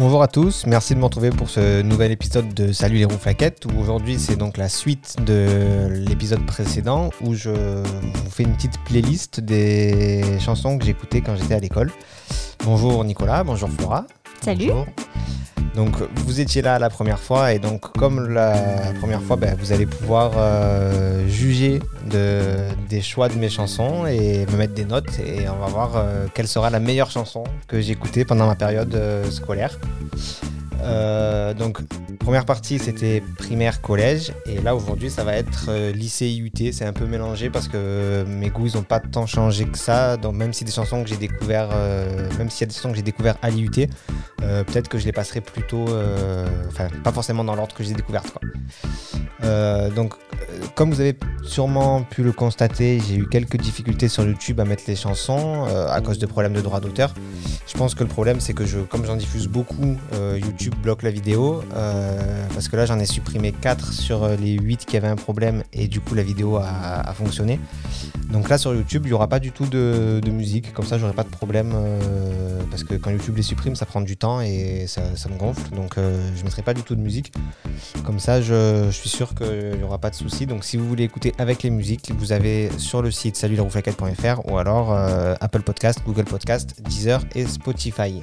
Bonjour à tous, merci de me retrouver pour ce nouvel épisode de Salut les rouflaquettes où aujourd'hui c'est donc la suite de l'épisode précédent où je vous fais une petite playlist des chansons que j'écoutais quand j'étais à l'école. Bonjour Nicolas, bonjour Flora. Salut. Bonjour. Donc vous étiez là la première fois et donc comme la première fois, ben, vous allez pouvoir euh, juger de, des choix de mes chansons et me mettre des notes et on va voir euh, quelle sera la meilleure chanson que j'ai écoutée pendant ma période euh, scolaire. Euh, donc première partie c'était primaire collège. Et là aujourd'hui ça va être euh, lycée IUT c'est un peu mélangé parce que mes goûts ils ont pas tant changé que ça. Donc même si des chansons que j'ai découvert euh, même s'il y a des chansons que j'ai découvert à l'IUT euh, peut-être que je les passerai plutôt euh, enfin pas forcément dans l'ordre que j'ai découvert quoi. Euh, donc euh, comme vous avez sûrement pu le constater j'ai eu quelques difficultés sur YouTube à mettre les chansons euh, à cause de problèmes de droit d'auteur. Je pense que le problème, c'est que je, comme j'en diffuse beaucoup, euh, Bloque la vidéo. euh, parce que là, j'en ai supprimé 4 sur les 8 qui avaient un problème et du coup, la vidéo a, fonctionné. Donc là, sur YouTube, il n'y aura pas du tout de, musique. Comme ça, j'aurai pas de problème. euh, parce que quand YouTube les supprime, ça prend du temps et ça, me gonfle. Donc, euh, je ne mettrai pas du tout de musique. Comme ça, je, suis sûr qu'il n'y aura pas de souci. Donc, si vous voulez écouter avec les musiques, vous avez sur le site salutlesrouflaquettes.fr ou alors Apple Podcast, Google Podcast, Deezer et Spotify.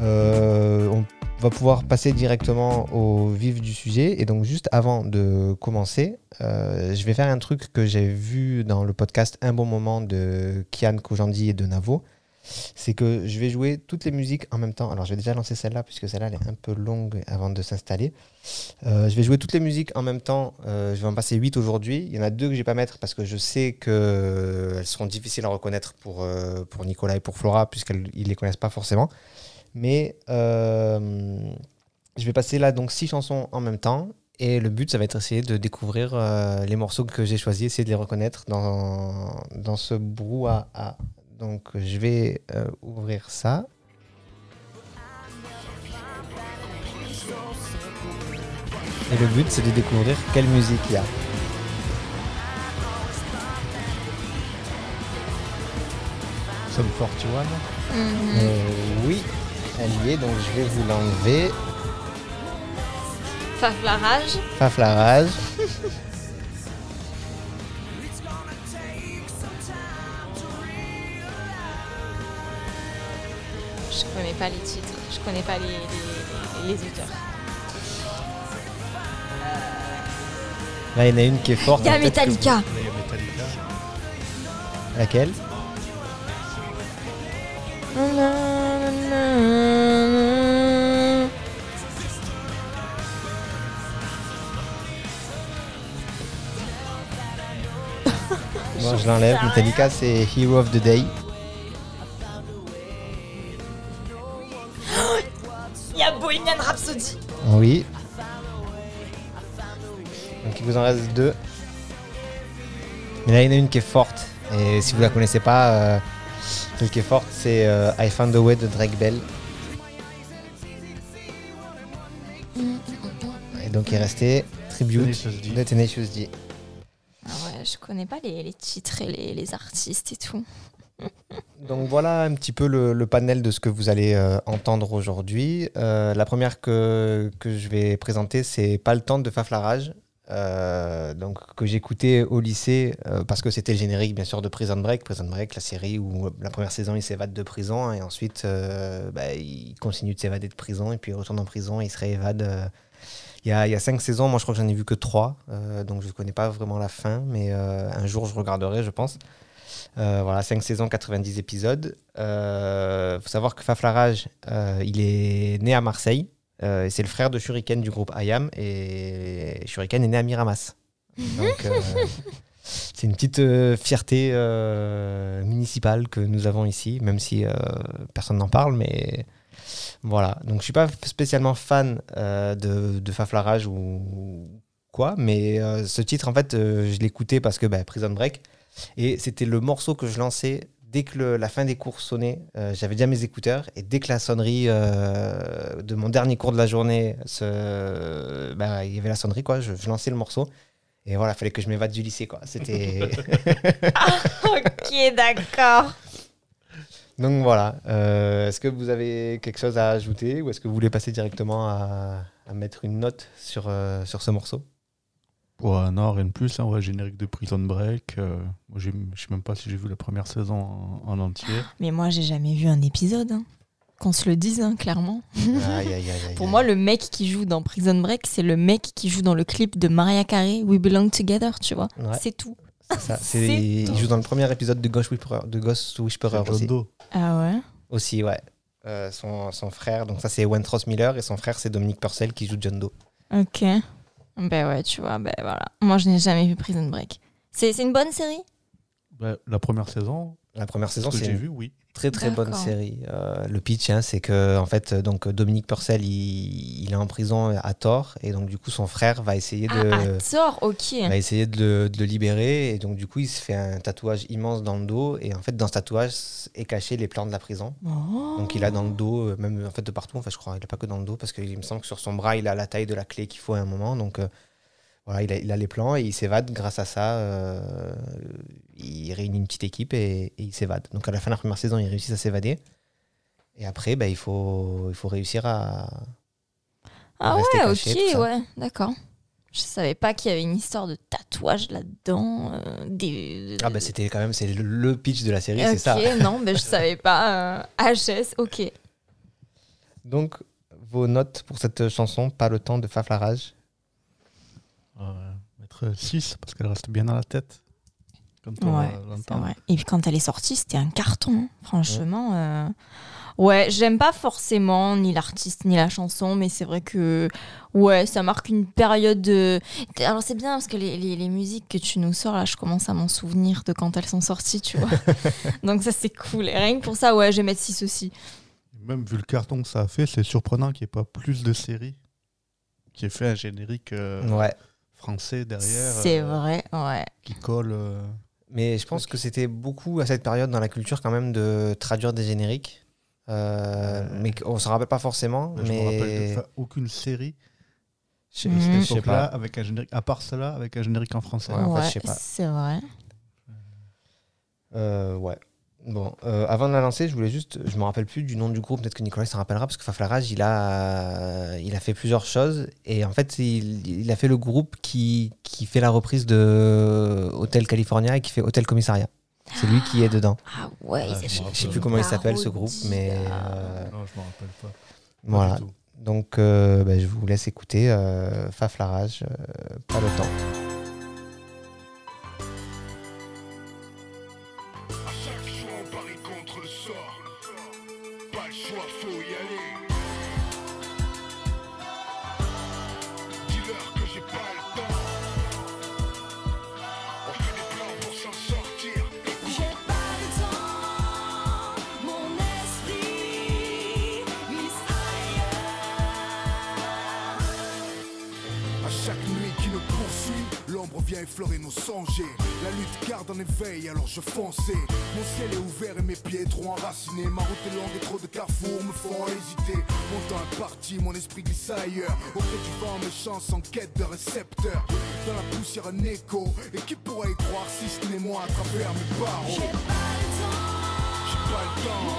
Euh, on va pouvoir passer directement au vif du sujet. Et donc, juste avant de commencer, euh, je vais faire un truc que j'ai vu dans le podcast Un bon moment de Kian Kojandi et de Navo. C'est que je vais jouer toutes les musiques en même temps. Alors, je vais déjà lancer celle-là, puisque celle-là, elle est un peu longue avant de s'installer. Euh, je vais jouer toutes les musiques en même temps. Je vais en passer 8 aujourd'hui. Il y en a deux que je vais pas mettre parce que je sais qu'elles seront difficiles à reconnaître pour, pour Nicolas et pour Flora, puisqu'ils ne les connaissent pas forcément. Mais euh, je vais passer là donc six chansons en même temps. Et le but, ça va être essayer de découvrir euh, les morceaux que j'ai choisis, essayer de les reconnaître dans, dans ce brouhaha. Donc je vais euh, ouvrir ça. Et le but, c'est de découvrir quelle musique il y a. Sum 41. Euh, oui, elle y est, donc je vais vous l'enlever. Faf la rage. Faf la rage. Je connais pas les titres, je connais pas les, les, les auteurs. Là, il y en a une qui est forte. Il y a Metallica. Laquelle? Bon, je l'enlève. Metallica, c'est Hero of the Day. Il y a Bohemian Rhapsody. Oui. Donc il vous en reste deux. Mais là, il y en a une qui est forte. Et si vous la connaissez pas, euh, celle qui est forte, c'est euh, I Found a Way de Drake Bell. Et donc il est resté Tribute Tenacious D. de Tenacious D. Connais pas les, titres et les, artistes et tout. Donc voilà un petit peu le, panel de ce que vous allez euh, entendre aujourd'hui. Euh, la première que, que je vais présenter, c'est Pas le temps de Faflarage. Euh, donc que j'écoutais au lycée parce que c'était le générique bien sûr de Prison Break. Prison Break, la série où la première saison il s'évade de prison et ensuite bah, il continue de s'évader de prison et puis il retourne en prison et il se réévade. Il y, a, il y a cinq saisons, moi je crois que j'en ai vu que trois, euh, donc je ne connais pas vraiment la fin, mais euh, un jour je regarderai, je pense. Euh, voilà, 5 saisons, 90 épisodes. Il faut savoir que Faflarage, il est né à Marseille. et c'est le frère de Shuriken du groupe IAM. Et Shuriken est né à Miramas. Donc, euh, c'est une petite euh, fierté euh, municipale que nous avons ici, même si euh, personne n'en parle. Mais voilà. Donc, je suis pas spécialement fan euh, de, de Faflarage ou quoi. Mais euh, ce titre, en fait, euh, je l'écoutais parce que bah, Prison Break. Et c'était le morceau que je lançais dès que la fin des cours sonnait. J'avais déjà mes écouteurs et dès que la sonnerie de mon dernier cours de la journée, bah, il y avait la sonnerie, quoi, je, lançais le morceau. Et voilà, il fallait que je m'évade du lycée. quoi. C'était ok, d'accord. Donc voilà. Euh, est-ce que vous avez quelque chose à ajouter ou est-ce que vous voulez passer directement à, à mettre une note sur, euh, sur ce morceau? Ouais, non, rien de plus. Hein, ouais, générique de Prison Break. euh, je sais même pas si j'ai vu la première saison en, en entier. Mais moi, j'ai jamais vu un épisode. hein. Qu'on se le dise, hein, clairement. Aïe, aïe, aïe, aïe, Pour moi, le mec qui joue dans Prison Break, c'est le mec qui joue dans le clip de Maria Carey, We Belong Together, tu vois. Ouais. C'est tout. Ça. C'est il joue dans le premier épisode de Ghost Whisperer, de Ghost Whisperer aussi. Doe. Ah ouais? Aussi, ouais. Euh, son, son frère, donc ça c'est Wentros Miller et son frère c'est Dominique Purcell qui joue John Doe. Ok. Ben ouais, tu vois, ben voilà. Moi, je n'ai jamais vu Prison Break. C'est c'est une bonne série? Bah, la première saison, La première saison c'est une vu, oui. très très bonne série. Euh, le pitch, hein, c'est que en fait donc Dominique Purcell il, il est en prison à tort et donc du coup son frère va essayer de Ah, à tort, ok. va essayer de le, de le libérer et donc du coup il se fait un tatouage immense dans le dos et en fait dans ce tatouage est caché les plans de la prison. Oh. Donc il a dans le dos, euh, même en fait de partout, enfin je crois, il a pas que dans le dos parce qu'il me semble que sur son bras il a la taille de la clé qu'il faut à un moment. Donc euh, voilà, il a, il a les plans et il s'évade grâce à ça. euh, il réunit une petite équipe et, et il s'évade. Donc à la fin de la première saison, il réussit à s'évader. Et après, bah, il, faut, il faut réussir à. Ah ouais, caché, ok, ouais, d'accord. Je savais pas qu'il y avait une histoire de tatouage là-dedans. euh, des... Ah bah c'était quand même c'est le, pitch de la série, Ok, c'est ça. non, mais je savais pas. euh, HS, ok. Donc vos notes pour cette chanson, pas le temps de Faflarage. Euh, mettre 6 parce qu'elle reste bien dans la tête. Quand on Ouais, vrai. Et puis quand elle est sortie, c'était un carton. hein. Franchement, euh, ouais, j'aime pas forcément ni l'artiste ni la chanson, mais c'est vrai que ouais, ça marque une période. De... Alors c'est bien parce que les, les- les musiques que tu nous sors là, je commence à m'en souvenir de quand elles sont sorties, tu vois. Donc ça c'est cool. Et rien que pour ça, ouais, je vais mettre 6 aussi. Même vu le carton que ça a fait, c'est surprenant qu'il n'y ait pas plus de séries qui aient fait un générique euh, Ouais. français derrière. C'est euh, vrai, ouais. Qui colle. Euh, Mais je pense que c'était beaucoup à cette période dans la culture quand même de traduire des génériques. Euh, Ouais. mais on s'en rappelle pas forcément. Je me mais rappelle de fa- aucune série je, sais époque-là, pas. avec un générique, à part cela, avec un générique en français. Ouais, en fait, Ouais, je sais pas. c'est vrai. Euh, ouais. Bon, euh, avant de la lancer, je voulais juste, je me rappelle plus du nom du groupe, peut-être que Nicolas s'en rappellera, parce que Faflarage, il a, il a fait plusieurs choses, et en fait, il, il a fait le groupe qui, qui fait la reprise de Hotel California et qui fait Hotel Commissariat. C'est lui qui est dedans. Ah ouais, Ah, ils je sais plus comment il s'appelle ce groupe, mais là. euh, Non, je me rappelle pas. Pas voilà. du tout. Donc, euh, bah, je vous laisse écouter euh, Faflarage, euh, pas le temps. Effleurer nos songes. La lutte garde en éveil, alors je fonçais. Mon ciel est ouvert et mes pieds trop enracinés. Ma route est longue et trop de carrefours me font hésiter. Mon temps est parti, mon esprit glisse ailleurs. Au gré du vent, mes chances en quête de récepteurs. Dans la poussière, un écho. Et qui pourrait y croire si ce n'est moi à travers mes barreaux? J'ai pas le temps, J'ai pas le temps.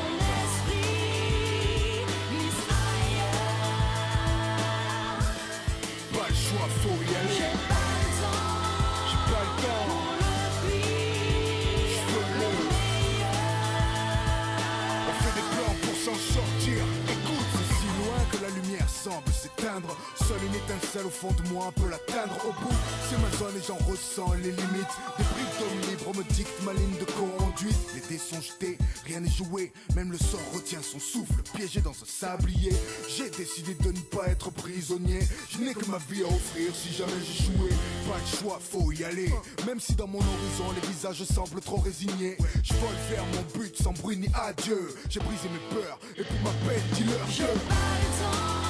Pas le choix, faut y semble s'éteindre. Seule une étincelle au fond de moi peut l'atteindre. Au bout, c'est ma zone et j'en ressens les limites. Des briques d'hommes libres me dictent ma ligne de conduite. Les dés sont jetés, rien n'est joué. Même le sort retient son souffle, piégé dans un sablier. J'ai décidé de ne pas être prisonnier. Je n'ai que ma vie à offrir si jamais j'échouais. Pas de choix, faut y aller. Même si dans mon horizon les visages semblent trop résignés. Je vole vers mon but sans bruit ni adieu. J'ai brisé mes peurs et pour ma peine, dis-leur que j'ai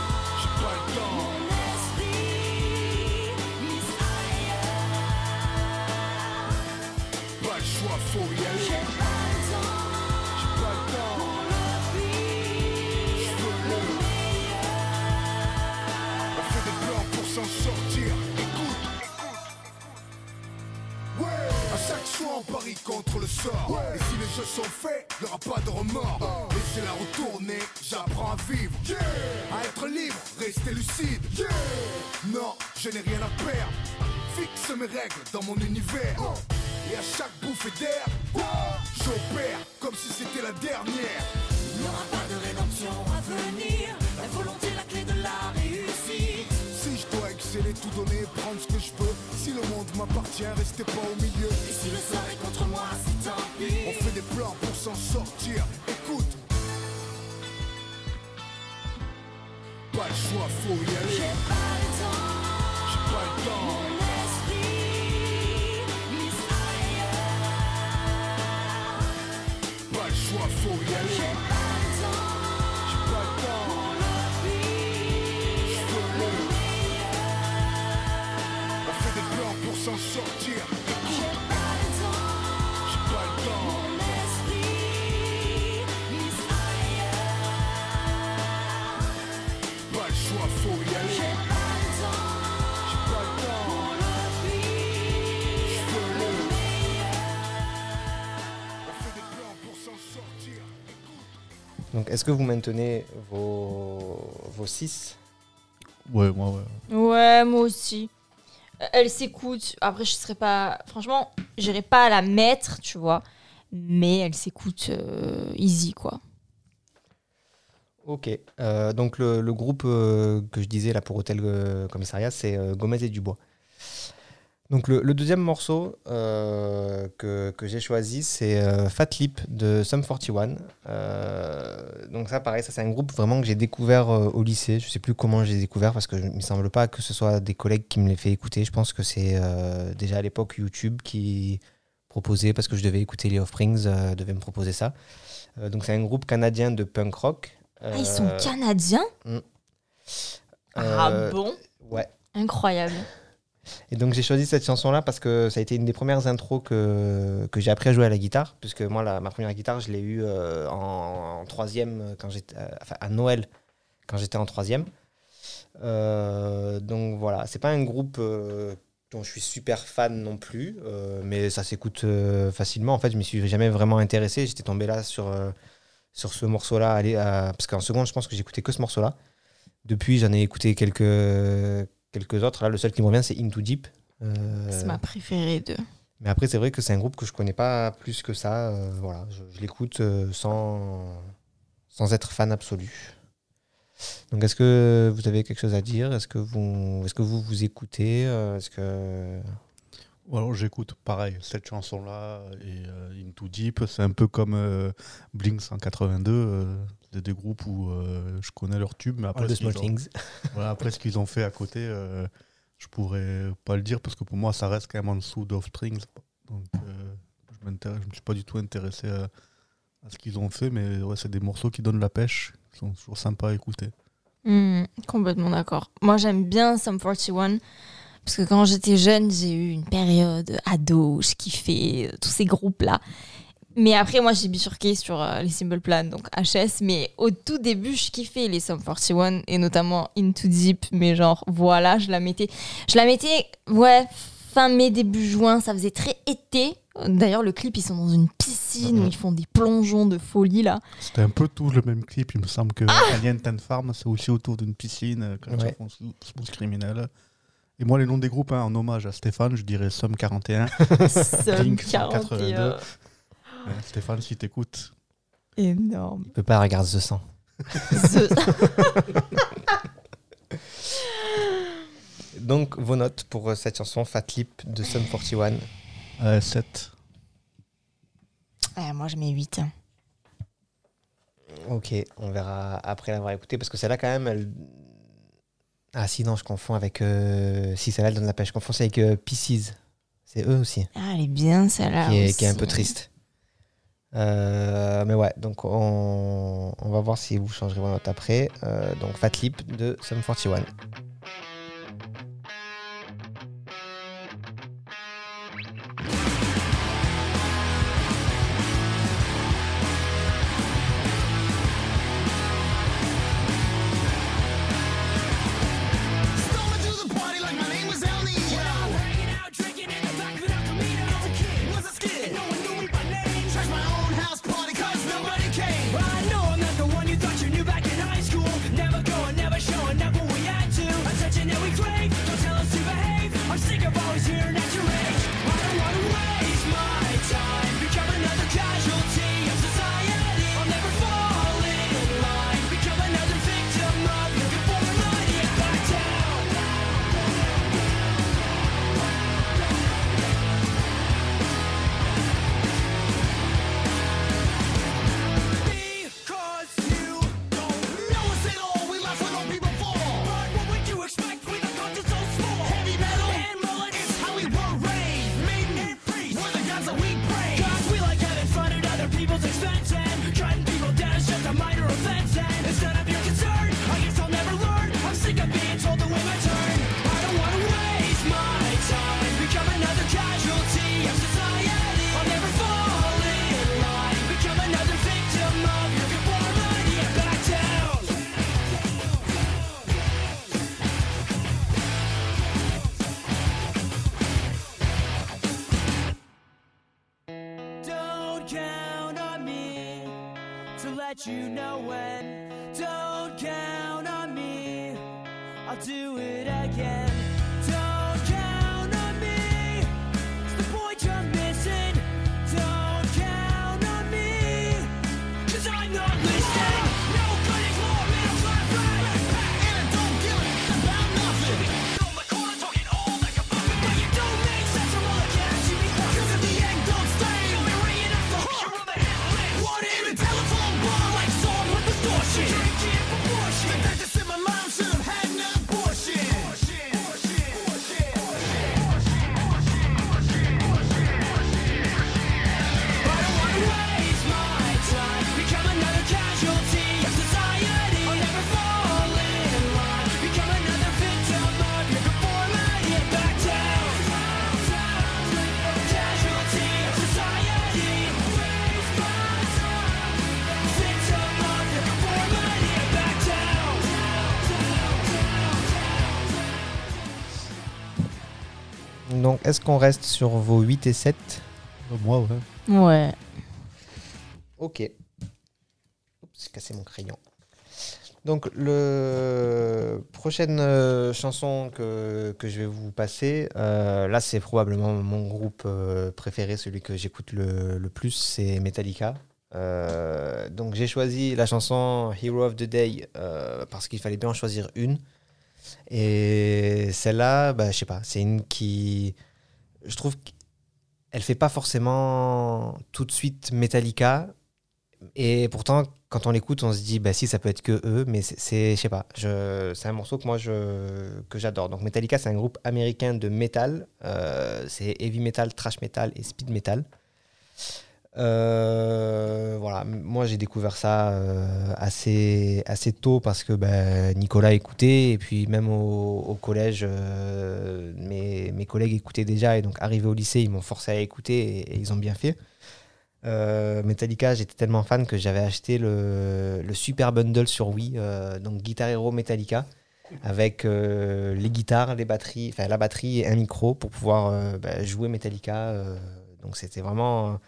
pas le choix, faut y aller. Chaque soit en pari contre le sort. Et si les jeux sont faits, y aura pas de remords. Laissez-la retourner, j'apprends à vivre. À être libre, rester lucide. Non, je n'ai rien à perdre. Fixe mes règles dans mon univers. Et à chaque bouffée d'air, j'opère comme si c'était la dernière. Il n'y pas de rédemption tout donner, prendre ce que je peux. Si le monde m'appartient, restez pas au milieu. Et si le sort est contre moi, c'est tant pis. On fait des plans pour s'en sortir. Écoute. Pas le choix, faut y aller. J'ai pas le temps. J'ai pas le temps. Mon esprit mise ailleurs. Pas le choix, faut y aller. Est-ce que vous maintenez vos, vos 6 Ouais, moi, ouais. Ouais, moi aussi. Euh, Elle s'écoute. Après, je serais pas. Franchement, j'irai pas la mettre, tu vois. Mais elle s'écoute euh, easy, quoi. Ok. Euh, donc, le, le groupe euh, que je disais là pour Hôtel euh, Commissariat, c'est euh, Gomez et Dubois. Donc, le, le deuxième morceau euh, que, que j'ai choisi, c'est euh, Fat Lip de Sum 41. Euh, donc, ça, pareil, ça, c'est un groupe vraiment que j'ai découvert euh, au lycée. Je sais plus comment j'ai découvert parce que je- il me semble pas que ce soit des collègues qui me l'aient fait écouter. Je pense que c'est euh, déjà à l'époque YouTube qui proposait, parce que je devais écouter les Offsprings, devait me proposer ça. Donc, c'est un groupe canadien de punk rock. Ah, ils sont canadiens? Ah euh, bon? Ouais. Incroyable. Et donc j'ai choisi cette chanson-là parce que ça a été une des premières intros que, que j'ai appris à jouer à la guitare. Puisque moi, la- ma première guitare, je l'ai eue euh, en, troisième, quand euh, enfin, à Noël, quand j'étais en troisième. Euh, donc voilà, c'est pas un groupe dont je suis super fan non plus, mais ça s'écoute facilement. En fait, je m'y suis jamais vraiment intéressé. J'étais tombé là sur, sur ce morceau-là, parce qu'en seconde, je pense que j'écoutais que ce morceau-là. Depuis, j'en ai écouté quelques, quelques autres. Là, le seul qui me revient, c'est Into Deep. Euh, C'est ma préférée de. mais après, c'est vrai que c'est un groupe que je connais pas plus que ça. euh, voilà, je, je l'écoute euh, sans, sans être fan absolu. Donc, est-ce que vous avez quelque chose à dire? Est-ce que vous, est-ce que vous vous écoutez? Est-ce que alors j'écoute pareil, cette chanson-là et euh, Into Deep, c'est un peu comme euh, Blink 182, euh, c'est des groupes où euh, je connais leurs tubes, mais après, All ce qu'ils ont, Things voilà, après ce qu'ils ont fait à côté, euh, je pourrais pas le dire parce que pour moi ça reste quand même en dessous d'Offsprings. Donc euh, je m'intéresse- je me suis pas du tout intéressé à, à ce qu'ils ont fait, mais ouais, c'est des morceaux qui donnent la pêche, qui sont toujours sympas à écouter. Hmm, complètement d'accord. Moi, j'aime bien Sum 41 parce que quand j'étais jeune, j'ai eu une période ado, je kiffais euh, tous ces groupes-là. Mais après, moi, j'ai bifurqué sur euh, les Simple Plan, donc HS. Mais au tout début, je kiffais les Sum 41 et notamment Into Deep. Mais genre, voilà, je la mettais. Je la mettais, ouais, fin mai, début juin. Ça faisait très été. D'ailleurs, le clip, ils sont dans une piscine où Mhm. ils font des plongeons de folie, là. C'était un peu tout le même clip, il me semble que Alien Ten Farm, c'est aussi autour d'une piscine, euh, quand Ouais. ils font Smooth Smooth Criminal. Et moi, les noms des groupes, hein, en hommage à Stéphane, je dirais Somme 41. Sum Blink 41. 182. Ouais, Stéphane, si t'écoutes. Énorme. Il peut pas regarder ce sang. Donc, vos notes pour euh, cette chanson Fat Lip de Sum 41. Euh, 7. Ah, moi, je mets 8. Ok, on verra après l'avoir écouté parce que celle-là, quand même, elle. Ah, si, non, je confonds avec. euh, Si, celle-là, elle donne la pêche. Je confonds avec euh, Pieces. C'est eux aussi. Ah, elle est bien, celle-là. qui, est, qui est un peu triste. Euh, mais ouais, donc on, on va voir si vous changerez vos notes après. Euh, donc Fat Lip de Sum 41. Donc, est-ce qu'on reste sur vos 8 et 7 Euh, Moi, ouais. Ouais. Ok. Oups, j'ai cassé mon crayon. Donc, le prochaine euh, chanson que, que je vais vous passer, euh, là, c'est probablement mon groupe euh, préféré, celui que j'écoute le, le plus, c'est Metallica. Euh, donc, j'ai choisi la chanson Hero of the Day euh, parce qu'il fallait bien en choisir une. Et celle-là, bah, je sais pas, c'est une qui. Je trouve qu'elle fait pas forcément tout de suite Metallica. Et pourtant, quand on l'écoute, on se dit, bah si, ça peut être que eux, mais c'est- je sais pas, c'est un morceau que moi, je, que j'adore. Donc Metallica, c'est un groupe américain de metal. Euh, c'est heavy metal, trash metal et speed metal. Euh, voilà, moi j'ai découvert ça euh, assez, assez tôt parce que ben, Nicolas écoutait et puis même au, collège, euh, mes, mes collègues écoutaient déjà et donc arrivé au lycée, ils m'ont forcé à écouter et, ils ont bien fait. Metallica, j'étais tellement fan que j'avais acheté le, le super bundle sur Wii, donc Guitar Hero Metallica, avec les guitares, les batteries, enfin la batterie et un micro pour pouvoir bah, jouer Metallica. donc c'était vraiment.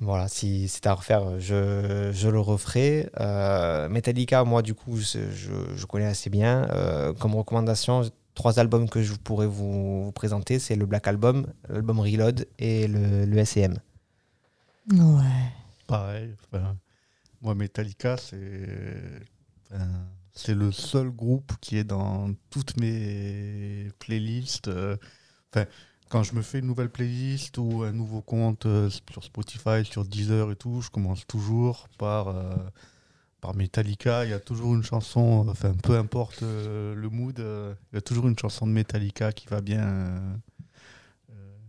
Euh, voilà, si c'était à refaire, je, je le referai. Euh, Metallica, moi, du coup, je, je- je connais assez bien. Euh, comme recommandation, trois albums que je pourrais vous, vous présenter c'est le Black Album, l'album Reload et le, le SEM. Ouais. Pareil. enfin, moi, Metallica, c'est enfin, c'est le seul groupe qui est dans toutes mes playlists. euh, Enfin, quand je me fais une nouvelle playlist ou un nouveau compte euh, sur Spotify, sur Deezer et tout, je commence toujours par, euh, par Metallica. Il y a toujours une chanson, enfin, peu importe euh, le mood, il y a toujours une chanson de Metallica qui va bien,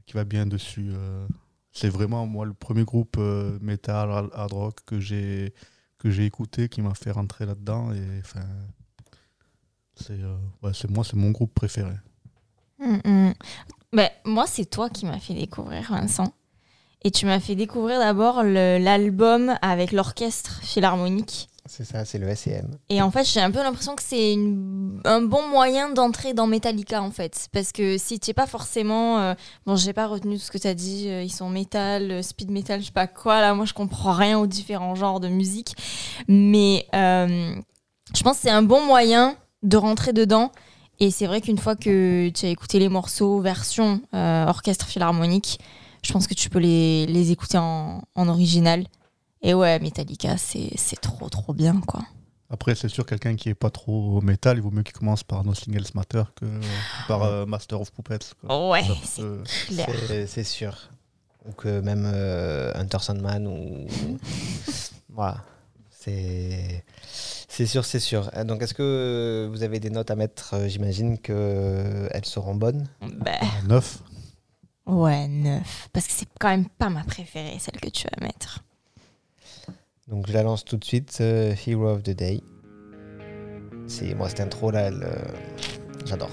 qui va bien dessus. C'est vraiment moi le premier groupe metal hard- rock que j'ai que j'ai écouté qui m'a fait rentrer là-dedans et enfin c'est moi c'est mon groupe préféré. Mm, mm. Ben, moi, c'est toi qui m'as fait découvrir, Vincent. Et tu m'as fait découvrir d'abord l'album avec l'orchestre philharmonique. C'est ça, c'est le SEM. Et en fait, j'ai un peu l'impression que c'est un bon moyen d'entrer dans Metallica, en fait. Parce que si tu n'es pas forcément. euh, bon, j'ai pas retenu tout ce que tu as dit. euh, ils sont métal, euh, speed metal, je sais pas quoi. Là, moi, je comprends rien aux différents genres de musique. Mais euh, je pense que c'est un bon moyen de rentrer dedans. Et c'est vrai qu'une fois que tu as écouté les morceaux version euh, orchestre philharmonique, je pense que tu peux les, les écouter en, en original. Et ouais, Metallica, c'est c'est trop, trop bien, quoi. Après c'est sûr quelqu'un qui est pas trop métal, il vaut mieux qu'il commence par No Singles Matter que par euh, Master of Puppets. quoi. Ouais, Ça c'est peut- clair. C'est- C'est sûr. Ou que même euh, Hunter Sandman ou. voilà. C'est. C'est sûr, c'est sûr. Euh, Donc, est-ce que vous avez des notes à mettre Euh, J'imagine qu'elles seront bonnes? Bah, Neuf. ouais, neuf. Parce que c'est quand même pas ma préférée, celle que tu vas mettre. Donc, je la lance tout de suite. euh, Hero of the Day. C'est moi, cette intro là, elle, euh, j'adore.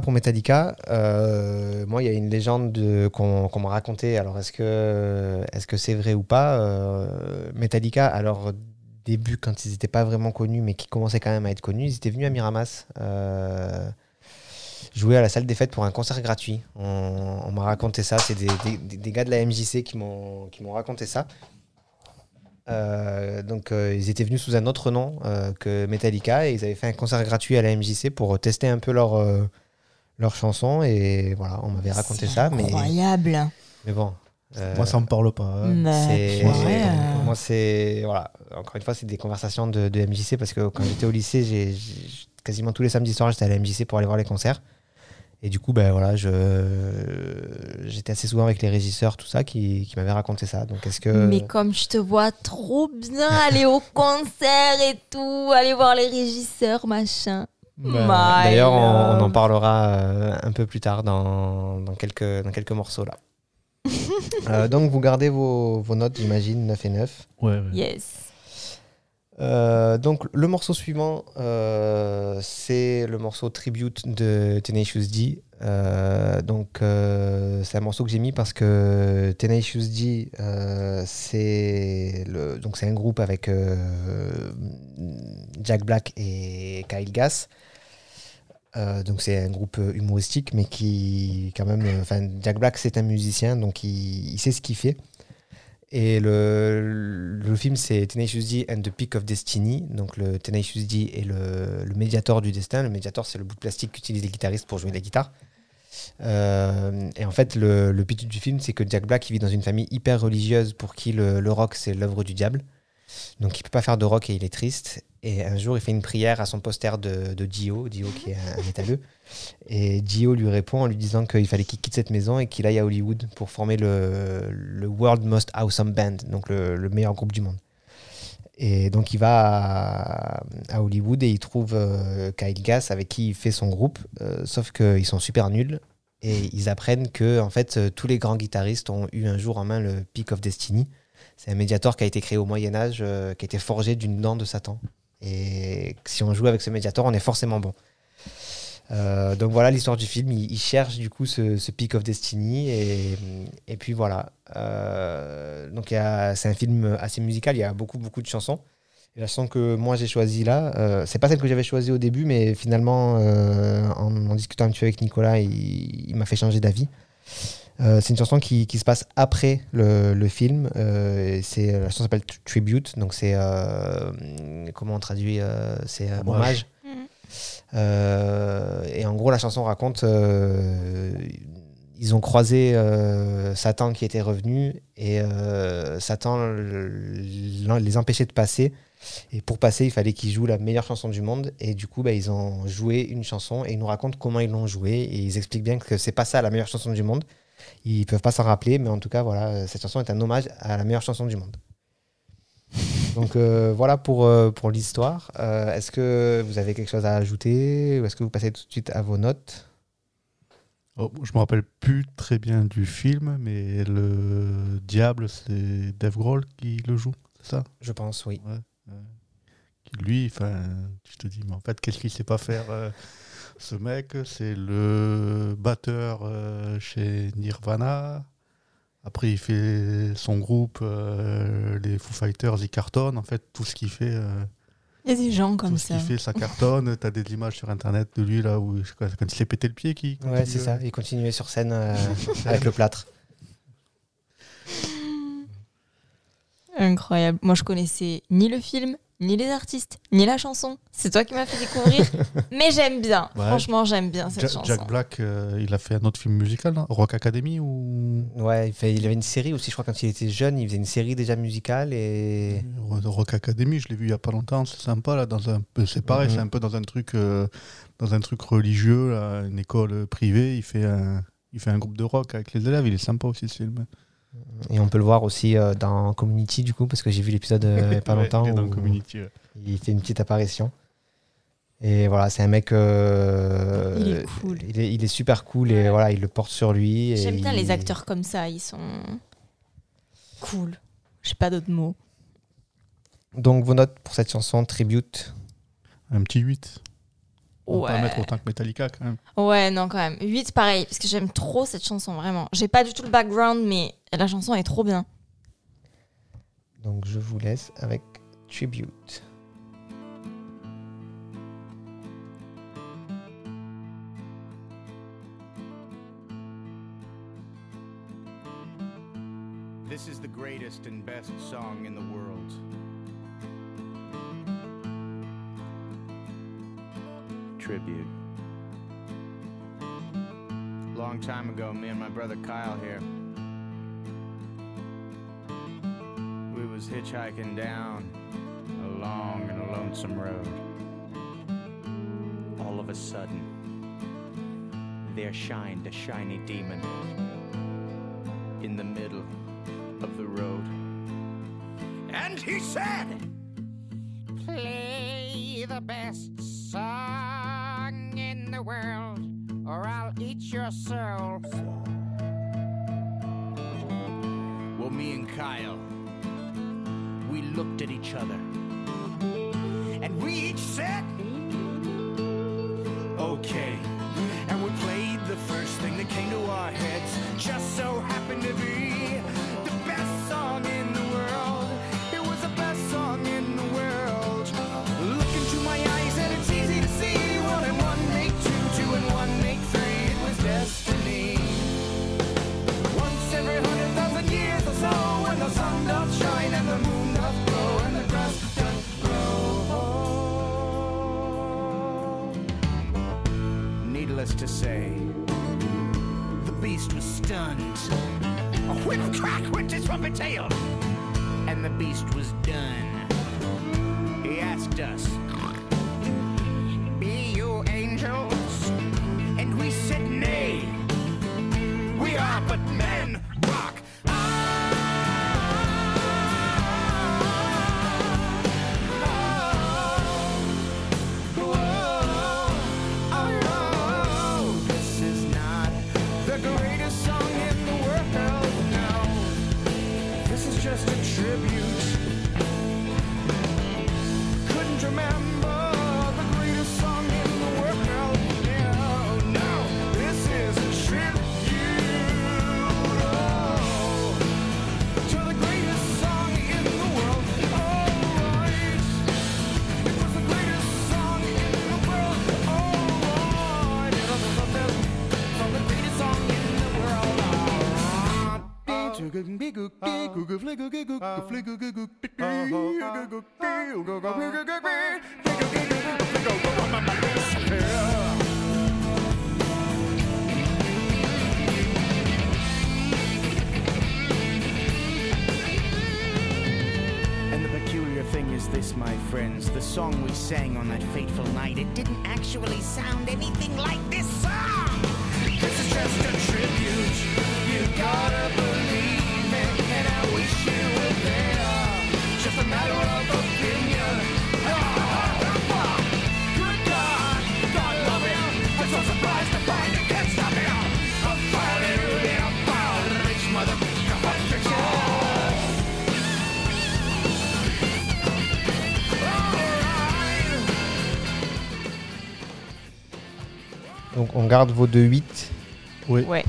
Pour Metallica. Euh, moi, il y a une légende de- qu'on m'a racontée. Alors, est-ce que est-ce que c'est vrai ou pas Euh, Metallica, alors début quand ils n'étaient pas vraiment connus, mais qui commençaient quand même à être connus, ils étaient venus à Miramas. euh, jouer à la salle des fêtes pour un concert gratuit. On, m'a raconté ça. C'est des, gars de la MJC qui m'ont raconté ça. Euh, donc ils étaient venus sous un autre nom que Metallica et ils avaient fait un concert gratuit à la MJC pour tester un peu leur leurs chansons et voilà on m'avait raconté ça mais Incroyable. mais bon euh, Moi, ça me parle pas. hein. Mais c'est euh, moi c'est voilà encore une fois c'est des conversations de, de MJC parce que quand j'étais au lycée j'ai j'ai- quasiment tous les samedis soirs j'étais à la MJC pour aller voir les concerts et du coup ben voilà je j'étais assez souvent avec les régisseurs tout ça qui, qui m'avaient raconté ça donc est-ce que Mais comme je te vois trop bien aller au concert et tout, aller voir les régisseurs, machin. My D'ailleurs, on, on en parlera euh, un peu plus tard dans, dans quelques, dans quelques morceaux là. Euh, donc, vous gardez vos, vos notes, j'imagine, 9 et 9. Ouais, ouais. Yes. Euh, donc, le morceau suivant, euh, c'est le morceau Tribute de Tenacious D. Euh, donc, euh, c'est un morceau que j'ai mis parce que Tenacious D, euh, c'est le- donc c'est un groupe avec euh, Jack Black et Kyle Gass. Euh, donc c'est un groupe euh, humoristique, mais qui quand même, euh, enfin Jack Black c'est un musicien, donc il, sait ce qu'il fait. Et le, le film, c'est Tenacious D and the Peak of Destiny. Donc, le Tenacious D est le, le médiator du destin. Le médiator, c'est le bout de plastique qu'utilisent les guitaristes pour jouer la guitare. Et en fait, le, le pitch du film, c'est que Jack Black il vit dans une famille hyper religieuse pour qui le, le rock, c'est l'œuvre du diable. Donc, il peut pas faire de rock et il est triste. Et un jour, il fait une prière à son poster de, de Dio, Dio qui est un, métalleux. Et Dio lui répond en lui disant qu'il fallait qu'il quitte cette maison et qu'il aille à Hollywood pour former le, World Most Awesome Band, donc le, le meilleur groupe du monde. Et donc il va à, Hollywood et il trouve euh, Kyle Gass avec qui il fait son groupe, euh, sauf qu'ils sont super nuls. Et ils apprennent que en fait, euh, tous les grands guitaristes ont eu un jour en main le Peak of Destiny. C'est un médiator qui a été créé au Moyen Âge, qui a été forgé d'une dent de Satan. Et si on joue avec ce médiator, on est forcément bon. Euh, donc voilà l'histoire du film. Il, cherche du coup ce, Peak of Destiny et, et puis voilà. Euh, donc c'est un film assez musical. Il y a beaucoup beaucoup de chansons. La chanson que moi j'ai choisie là, euh, c'est pas celle que j'avais choisie au début, mais finalement euh, en, discutant un petit peu avec Nicolas, il m'a fait changer d'avis. Euh, c'est une chanson qui, qui se passe après le, le film. Euh, c'est la chanson s'appelle Tribute, donc c'est euh, comment on traduit euh, C'est euh, Hommage. Euh, et en gros, la chanson raconte euh, ils ont croisé euh, Satan qui était revenu et euh, Satan les empêchait de passer. Et pour passer, il fallait qu'ils jouent la meilleure chanson du monde. Et du coup, bah, ils ont joué une chanson et ils nous racontent comment ils l'ont jouée. Et ils expliquent bien que c'est pas ça la meilleure chanson du monde. Ils peuvent pas s'en rappeler, mais en tout cas, voilà, cette chanson est un hommage à la meilleure chanson du monde. Donc euh, voilà pour, pour l'histoire. Est-ce que vous avez quelque chose à ajouter ou est-ce que vous passez tout de suite à vos notes? Oh, je me rappelle plus très bien du film, mais le diable, c'est Dave Grohl qui le joue, c'est ça? Je pense, oui. Lui, enfin, je te dis, mais en fait, qu'est-ce qu'il sait pas faire euh, Ce mec, c'est le batteur euh, chez Nirvana. Après, il fait son groupe, euh, les Foo Fighters, il cartonne. En fait, tout ce qu'il fait, Il y a des gens comme tout ce ça. qu'il fait, ça cartonne. T'as des images sur Internet de lui là où quand il s'est pété le pied, qui Ouais, c'est ça. Il continuait sur scène euh, avec le plâtre. Incroyable. Moi, je connaissais ni le film, ni les artistes, ni la chanson. C'est toi qui m'as fait découvrir. Mais j'aime bien. Ouais. Franchement, j'aime bien cette Ja- chanson. Jack Black, euh, il a fait un autre film musical, Rock Academy ou? Ouais, il, fait- il avait une série aussi, je crois, quand il était jeune. Il faisait une série déjà musicale et. Rock Academy, je l'ai vu il y a pas longtemps, c'est sympa là. Dans un, peu- c'est pareil, Mhm. c'est un peu dans un truc, euh, dans un truc religieux, là, une école privée. Il fait un, il fait un groupe de rock avec les élèves. Il est sympa aussi ce film. Et on peut le voir aussi euh, dans Community, du coup, parce que j'ai vu l'épisode euh, il y a pas Ouais, longtemps. il est dans où Community. ouais. Il fait une petite apparition. Et voilà, c'est un mec. euh, Il est cool. Il est, il est super cool et voilà, il le porte sur lui. J'aime bien il- les acteurs comme ça. Ils sont cool. J'ai pas d'autres mots. Donc, vos notes pour cette chanson, Tribute? Un petit 8. On mettre autant que Metallica quand même. Ouais, non, quand même. 8, pareil, parce que j'aime trop cette chanson, vraiment. J'ai pas du tout le background, mais la chanson est trop bien. Donc je vous laisse avec Tribute. This is the greatest and best song in the world. Tribute. Long time ago, me and my brother Kyle here. We was hitchhiking down a long and lonesome road. All of a sudden, there shined a shiny demon in the middle of the road. And he said, looked at each other, this, my friends. The song we sang on that fateful night, it didn't actually sound anything like this song. This is just a tribute. You gotta believe Donc on garde vos deux 8. Oui. Ouais.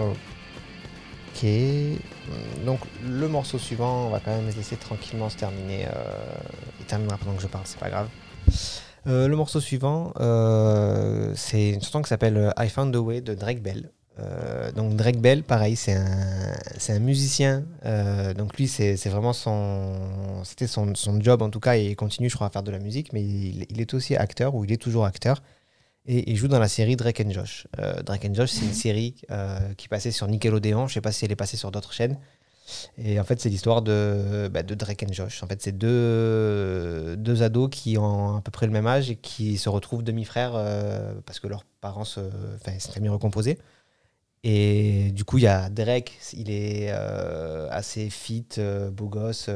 Ok. Donc le morceau suivant, on va quand même laisser tranquillement se terminer. euh, il terminera pendant que je parle, c'est pas grave. Euh, le morceau suivant, euh, c'est une chanson qui s'appelle I Found a Way de Drake Bell. Euh, donc Drake Bell, pareil, c'est un, musicien. Euh, donc lui, c'est c'est vraiment son, c'était son, son job en tout cas, et il continue, je crois, à faire de la musique, mais il, il est aussi acteur ou il est toujours acteur. Et il joue dans la série Drake and Josh. Euh, Drake and Josh, c'est une série euh, qui passait sur Nickelodeon. Je sais pas si elle est passée sur d'autres chaînes. Et en fait, c'est l'histoire de, bah, de Drake and Josh. En fait, c'est deux, deux ados qui ont à peu près le même âge et qui se retrouvent demi-frères euh, parce que leurs parents se, une famille recomposée. Et du coup, il y a Drake, il est euh, assez fit, beau gosse.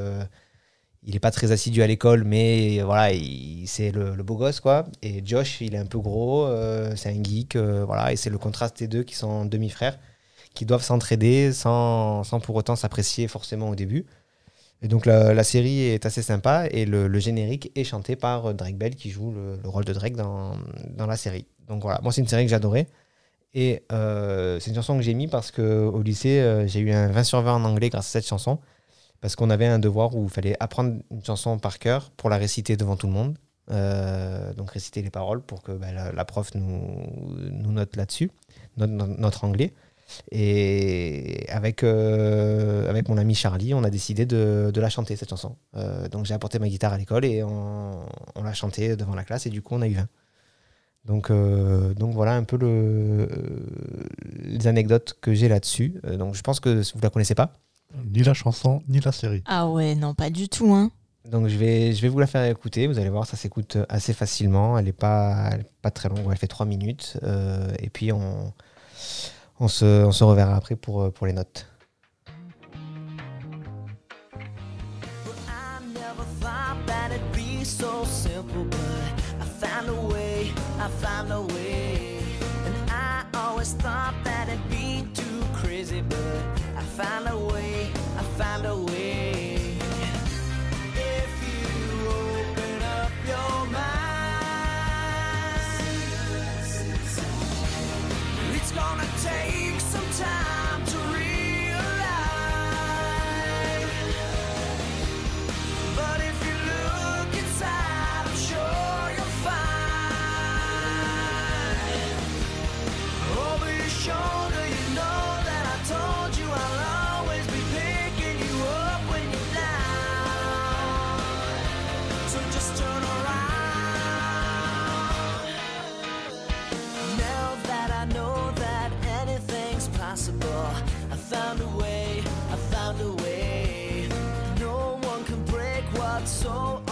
Il est pas très assidu à l'école, mais voilà, il- c'est le, beau gosse, quoi. Et Josh, il est un peu gros, euh, c'est un geek, euh, voilà. Et c'est le contraste des deux qui sont demi-frères, qui doivent s'entraider sans, sans pour autant s'apprécier forcément au début. Et donc la, série est assez sympa et le, générique est chanté par Drake Bell qui joue le, le rôle de Drake dans, dans la série. Donc voilà, moi c'est une série que j'adorais. Et euh, c'est une chanson que j'ai mis parce qu'au lycée, euh, j'ai eu un 20 sur 20 en anglais grâce à cette chanson. Parce qu'on avait un devoir où il fallait apprendre une chanson par cœur pour la réciter devant tout le monde. Euh, donc réciter les paroles pour que bah, la, prof nous, note là-dessus, notre, anglais. Et avec, euh, avec mon ami Charlie, on a décidé de, de la chanter, cette chanson. Euh, donc j'ai apporté ma guitare à l'école et on, on l'a chantée devant la classe et du coup on a eu 20. Donc, donc voilà un peu le, les anecdotes que j'ai là-dessus. Donc je pense que vous la connaissez pas. Ni la chanson, ni la série. Ah ouais, non, pas du tout. Hein. Donc je vais, je vais vous la faire écouter. Vous allez voir, ça s'écoute assez facilement. Elle n'est pas, pas très longue. Elle fait 3 minutes. Euh, et puis on, on, se, on se reverra après pour, euh, pour les notes. I found a way, I found a way. No one can break what's so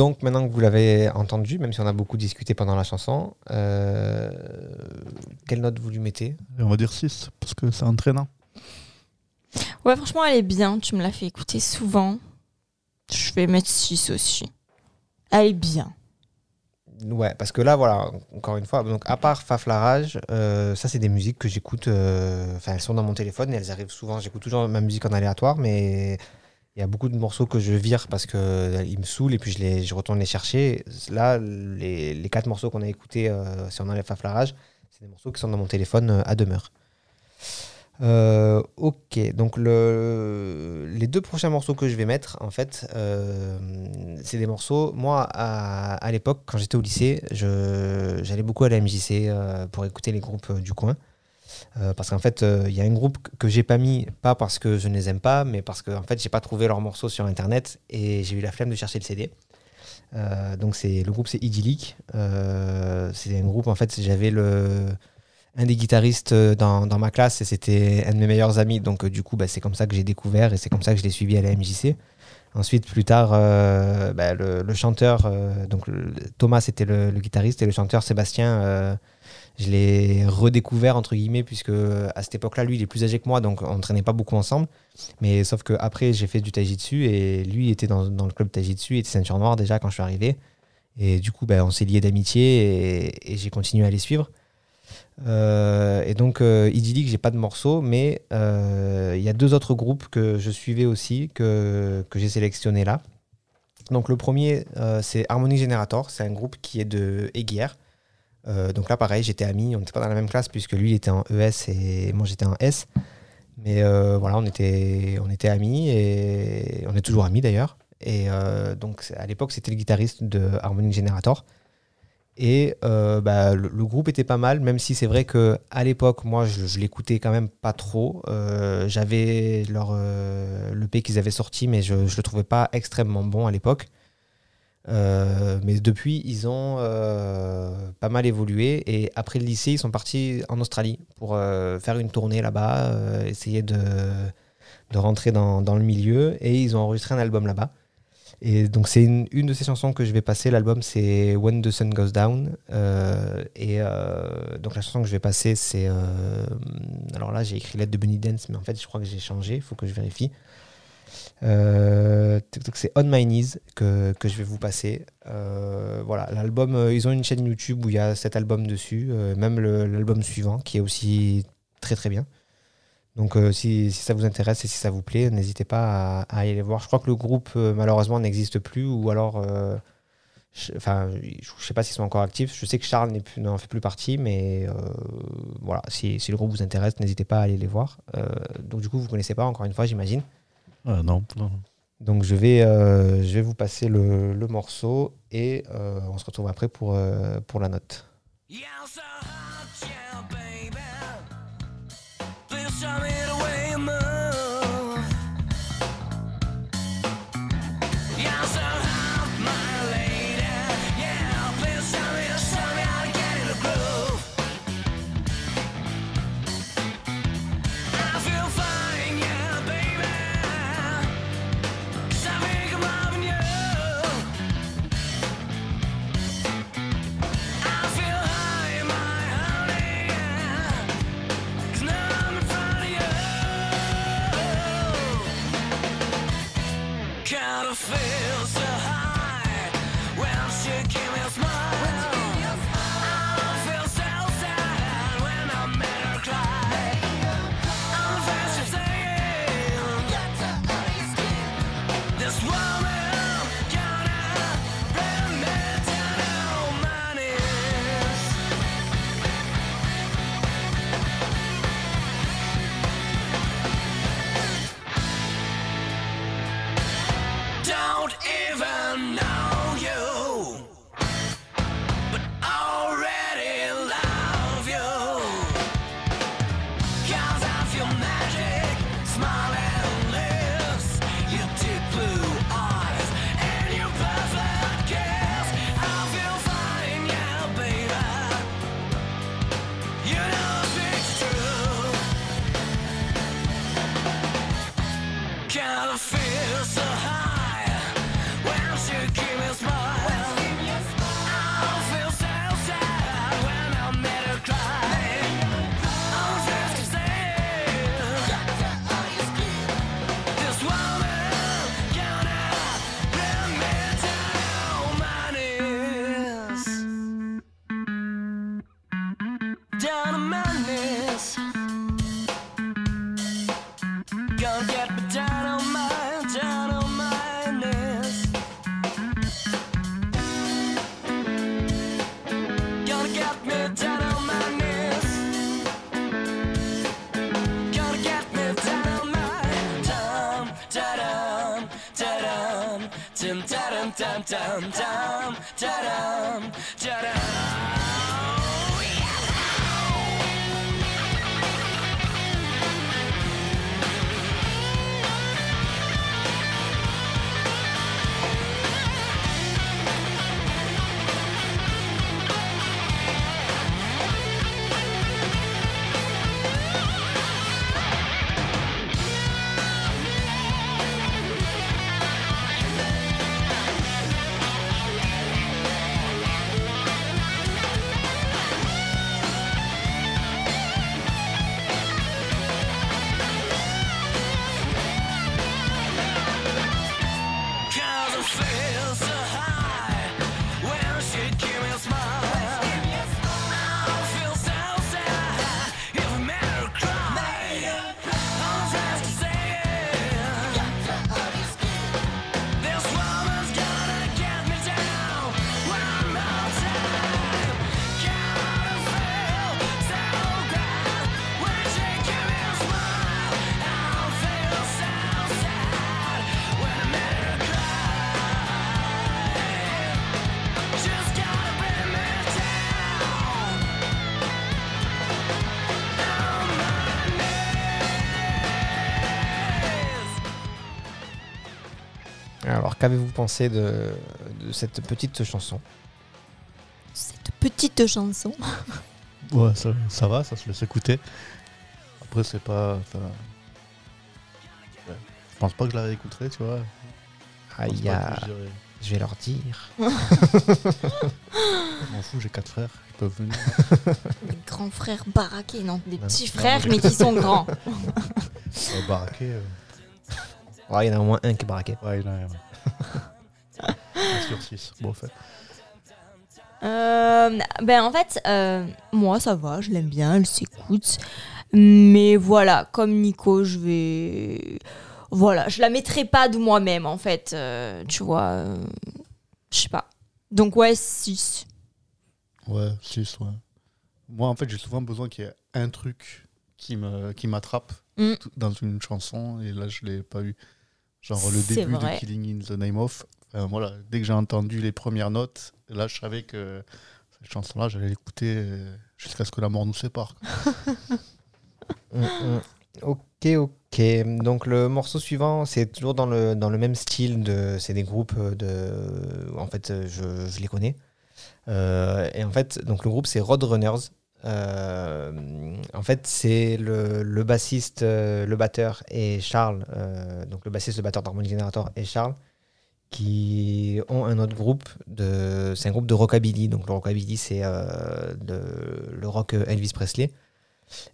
Donc maintenant que vous l'avez entendu, même si on a beaucoup discuté pendant la chanson, euh, quelle note vous lui mettez? Et on va dire 6, parce que c'est entraînant. Ouais, franchement, elle est bien. Tu me l'as fait écouter souvent. Je vais mettre 6 aussi. Elle est bien. Ouais, parce que là, voilà, encore une fois, donc à part Faflarage, euh, ça c'est des musiques que j'écoute, euh, enfin elles sont dans mon téléphone et elles arrivent souvent, j'écoute toujours ma musique en aléatoire, mais il y a beaucoup de morceaux que je vire parce qu'ils me saoulent et puis je, retourne les chercher. Là, les, quatre morceaux qu'on a écoutés, euh, si on enlève Faflarage, c'est des morceaux qui sont dans mon téléphone euh, à demeure. Euh, ok, donc le, les deux prochains morceaux que je vais mettre, en fait, euh, c'est des morceaux. Moi, à, l'époque, quand j'étais au lycée, j'allais beaucoup à la MJC euh, pour écouter les groupes euh, du coin. Euh, parce qu'en fait, euh, il y a un groupe que j'ai pas mis, pas parce que je ne les aime pas, mais parce que en fait, j'ai pas trouvé leurs morceaux sur internet et j'ai eu la flemme de chercher le CD. Euh, donc c'est le groupe c'est Idyllic. Euh, c'est un groupe en fait j'avais le un des guitaristes dans, ma classe et c'était un de mes meilleurs amis donc du coup bah, c'est comme ça que j'ai découvert et c'est comme ça que je l'ai suivi à la MJC. Ensuite plus tard bah, le, chanteur donc Thomas c'était le, guitariste et le chanteur Sébastien je l'ai redécouvert entre guillemets puisque à cette époque-là lui il est plus âgé que moi donc on ne traînait pas beaucoup ensemble mais sauf que après j'ai fait du taijitsu et lui était dans, le club taijitsu, il était ceinture noire déjà quand je suis arrivé. Et du coup, ben, on s'est liés d'amitié et, j'ai continué à les suivre. Euh, et donc, euh, Idyllic, j'ai pas de morceaux, mais euh, il y a deux autres groupes que je suivais aussi, que, que j'ai sélectionné là. Donc, le premier, euh, c'est Harmony Generator, c'est un groupe qui est de Eguière. Euh, donc là, pareil, j'étais amis, on n'était pas dans la même classe puisque lui, il était en ES et moi, j'étais en S. Mais euh, voilà, on était, on était amis et on est toujours amis d'ailleurs. Et euh, donc à l'époque, c'était le guitariste de Harmonic Generator. Et bah, le, le groupe était pas mal, même si c'est vrai que à l'époque, moi, je, l'écoutais quand même pas trop. J'avais leur euh, l'EP qu'ils avaient sorti, mais je, je le trouvais pas extrêmement bon à l'époque. Euh, mais depuis, ils ont euh, pas mal évolué. Et après le lycée, ils sont partis en Australie pour euh, faire une tournée là-bas, essayer de, de rentrer dans, le milieu. Et ils ont enregistré un album là-bas. Et donc, c'est une, de ces chansons que je vais passer. L'album, c'est When the Sun Goes Down. Et donc, la chanson que je vais passer, c'est. alors là, j'ai écrit Lettre de Bunny Dance, mais en fait, je crois que j'ai changé. Il faut que je vérifie. Euh, c'est On My Knees que, que je vais vous passer. Euh, voilà, l'album, euh, ils ont une chaîne YouTube où il y a cet album dessus, même l'album suivant qui est aussi très très bien. Donc si, si ça vous intéresse et si ça vous plaît, n'hésitez pas à, aller les voir. Je crois que le groupe malheureusement n'existe plus ou alors, je- enfin, je, je sais pas s'ils sont encore actifs. Je sais que Charles n'en fait plus partie, mais voilà, si, si le groupe vous intéresse, n'hésitez pas à aller les voir. Donc du coup, vous connaissez pas encore une fois, j'imagine. Ah, non, non. Donc je vais, euh, je vais vous passer le, le morceau et euh, on se retrouve après pour, euh, pour la note. Qu'avez-vous pensé de, de cette petite chanson? Cette petite chanson. Ouais, ça, ça va, ça se laisse écouter. Après, c'est pas. ouais. Je pense pas que je la réécouterai, tu vois. Ah, Je a... vais leur dire. Je m'en fous, j'ai quatre frères, ils peuvent venir. Des grands frères baraqués, non, des Non, petits non, frères, mais- mais qui sont grands. Euh, baraqué, euh, Ouais, il y en a au moins un qui est baraqué. ouais, il y en a un, ouais. Sur 6. Bon, en fait. Euh, ben en fait, euh, moi ça va, je l'aime bien, elle s'écoute. Mais voilà, comme Nico, je vais. Voilà, je la mettrai pas de moi-même en fait. euh, tu vois, euh, je sais pas. Donc ouais, 6. Ouais, 6, ouais. Moi, en fait, j'ai souvent besoin qu'il y ait un truc qui me qui m'attrape Mm. dans une chanson, et là, je l'ai pas eu. Genre le début vrai. de Killing in the Name of. Voilà, dès que j'ai entendu les premières notes, là, je savais que cette chanson-là, j'allais l'écouter euh, jusqu'à ce que la mort nous sépare. Mm, mm. Ok, ok. Donc le morceau suivant, c'est toujours dans le, dans le même style. De, c'est des groupes de. En fait, je, je les connais. Euh, et en fait, donc le groupe, c'est Roadrunners. Euh, en fait, c'est le, bassiste, euh, le batteur et Charles, euh, donc le bassiste, le batteur d'Harmony Generator et Charles, qui ont un autre groupe. C'est un groupe de rockabilly. Donc le rockabilly, c'est le rock Elvis Presley.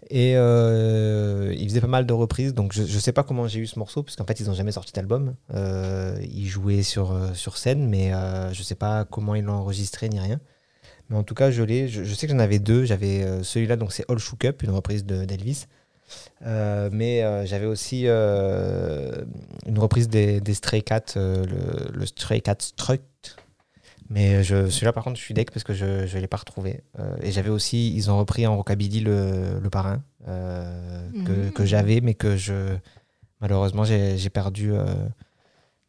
Et euh, il faisait pas mal de reprises, donc je, je sais pas comment j'ai eu ce morceau, parce qu'en fait ils ont jamais sorti d'album. Ils jouaient sur, sur scène, mais je sais pas comment ils l'ont enregistré ni rien. Mais en tout cas, je l'ai. Je, je sais que j'en avais deux. J'avais euh, celui-là, donc c'est All Shook Up, une reprise de- d'Elvis. Euh, mais euh, j'avais aussi une reprise des, des Stray Cats, le, le Stray Cat Strut. Mais celui-là, par contre, je suis deck parce que je ne l'ai pas retrouvé. Et j'avais aussi, ils ont repris en rockabilly le, le parrain que, Mhm. que j'avais, mais que je malheureusement j'ai j'ai perdu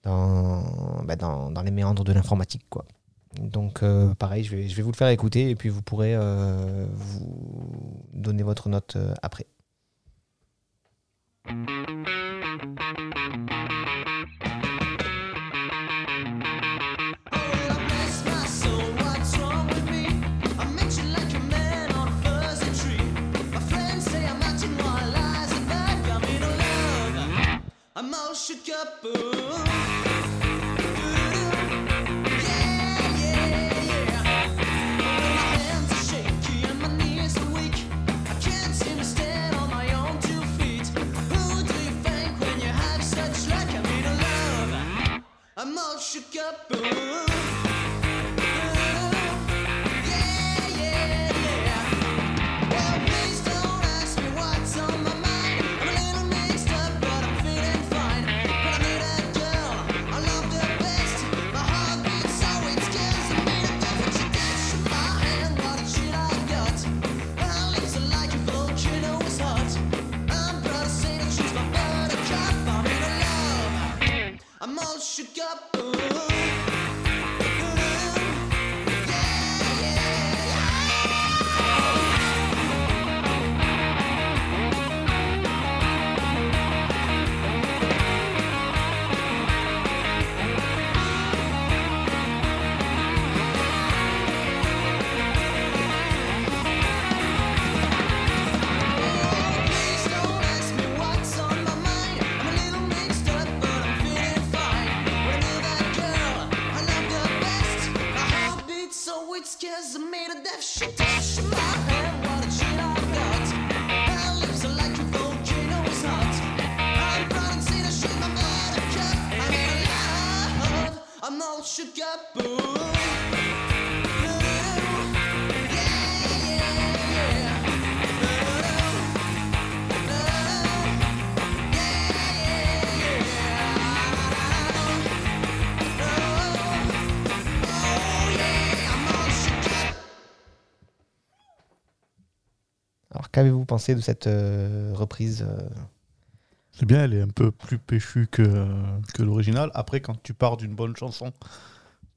dans, bah, dans, dans les méandres de l'informatique. quoi. Donc, euh, pareil, je vais, vous le faire écouter et puis vous pourrez euh, vous donner votre note euh, après. All I'm all shook up. ooh. All shook up. Ooh. Qu'avez-vous pensé de cette euh, reprise euh, C'est bien, elle est un peu plus péchue que, que l'original. Après, quand tu pars d'une bonne chanson,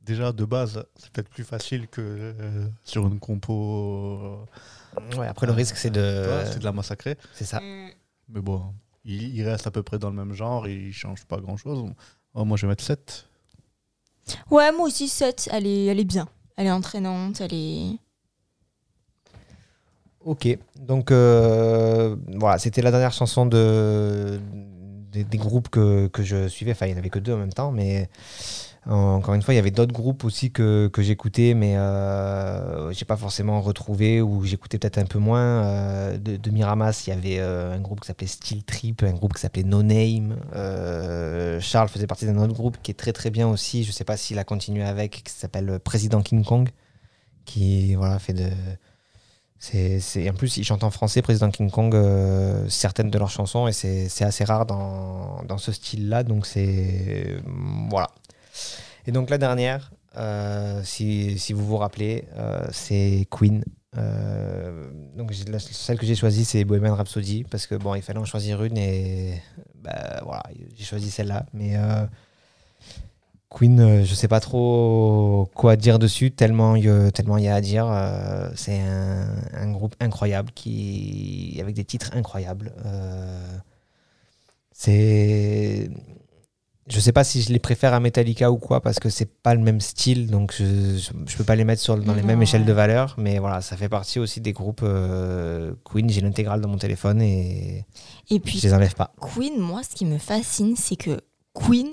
déjà de base, c'est peut-être plus facile que euh, sur une compo. Ouais, après, le risque, c'est de. euh, c'est de la massacrer. C'est ça. Mais bon, il, il reste à peu près dans le même genre, il change pas grand chose. moi, je vais mettre 7. Ouais, moi aussi 7, elle est, elle est bien. Elle est entraînante, elle est. Ok, donc euh, voilà, c'était la dernière chanson de, des, groupes que, que je suivais. Enfin, il n'y en avait que deux en même temps, mais euh, encore une fois, il y avait d'autres groupes aussi que, que j'écoutais, mais euh, j'ai pas forcément retrouvé ou j'écoutais peut-être un peu moins. Euh, de, de Miramas, il y avait un groupe qui s'appelait Steel Trip, un groupe qui s'appelait No Name. Charles faisait partie d'un autre groupe qui est très très bien aussi. Je sais pas s'il a continué avec, qui s'appelle Président King Kong, qui voilà fait de c'est, en plus, ils chantent en français, Président King Kong, euh, certaines de leurs chansons, et c'est, assez rare dans, dans ce style-là. Donc, c'est. Voilà. Et donc, la dernière, euh, si, si vous vous rappelez, euh, c'est Queen. Euh, donc, celle que j'ai choisie, c'est Bohemian Rhapsody, parce que bon, il fallait en choisir une, et bah, voilà, j'ai choisi celle-là. Mais. Queen, euh, je sais pas trop quoi dire dessus, tellement il y a- tellement y a à dire. Euh, c'est un, un groupe incroyable qui avec des titres incroyables. Euh, c'est, je sais pas si je les préfère à Metallica ou quoi parce que c'est pas le même style, donc je, je peux pas les mettre sur, dans les Non, mêmes échelles de valeur. Mais voilà, ça fait partie aussi des groupes euh, Queen. J'ai l'intégrale dans mon téléphone et Et puis, je les enlève pas. Queen, moi, ce qui me fascine, c'est que Queen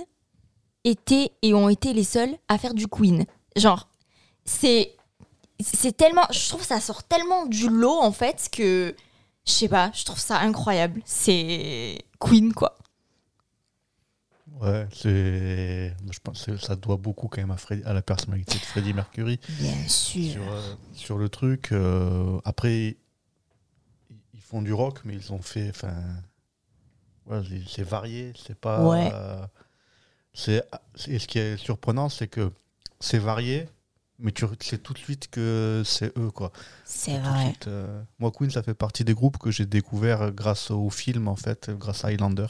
était et ont été les seuls à faire du Queen. Genre, c'est. C'est tellement. Je trouve ça sort tellement du lot, en fait, que. Je sais pas, je trouve ça incroyable. C'est. Queen, quoi. Ouais, c'est. Je pense que ça doit beaucoup quand même à, Freddy- à la personnalité de Freddie Mercury. Bien sûr. Sur, euh, sur le truc. euh, après, ils- font du rock, mais ils ont fait. Enfin. Ouais, c'est varié. C'est pas. Ouais. euh, c'est et ce qui est surprenant, c'est que c'est varié, mais tu sais tout de suite que c'est eux, quoi. C'est vrai. suite, euh, moi, Queen, ça fait partie des groupes que j'ai découvert grâce au film, en fait, grâce à Highlander.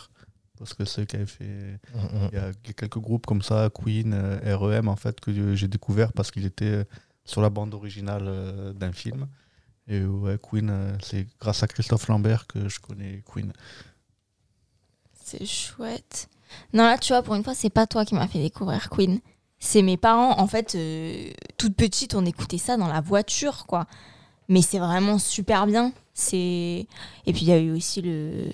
Parce que c'est qui avaient fait. Il y a quelques groupes comme ça, Queen, euh, REM, en fait, que j'ai découvert parce qu'il était sur la bande originale euh, d'un film. Et ouais, Queen, c'est grâce à Christophe Lambert que je connais Queen. C'est chouette. Non, là, tu vois, pour une fois, c'est pas toi qui m'as fait découvrir Queen. C'est mes parents. En fait, euh, toute petite, on écoutait ça dans la voiture, quoi. Mais c'est vraiment super bien. C'est Et puis, il y a eu aussi le.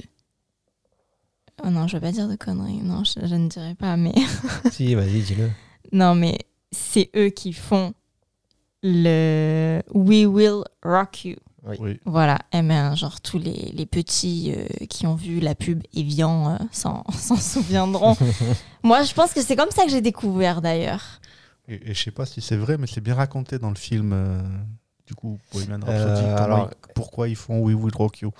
Oh non, je vais pas dire de conneries. Non, je, je ne dirais pas, mais. si, vas-y, dis-le. non, mais c'est eux qui font le We Will Rock You. Oui. Voilà, eh ben, genre tous les, les petits euh, qui ont vu la pub Evian euh, s'en s'en souviendront. Moi, je pense que c'est comme ça que j'ai découvert d'ailleurs. Et, et je sais pas si c'est vrai, mais c'est bien raconté dans le film. euh, du coup, Bohemian Rhapsody. Euh, alors- ils- pourquoi ils font We Will Rock You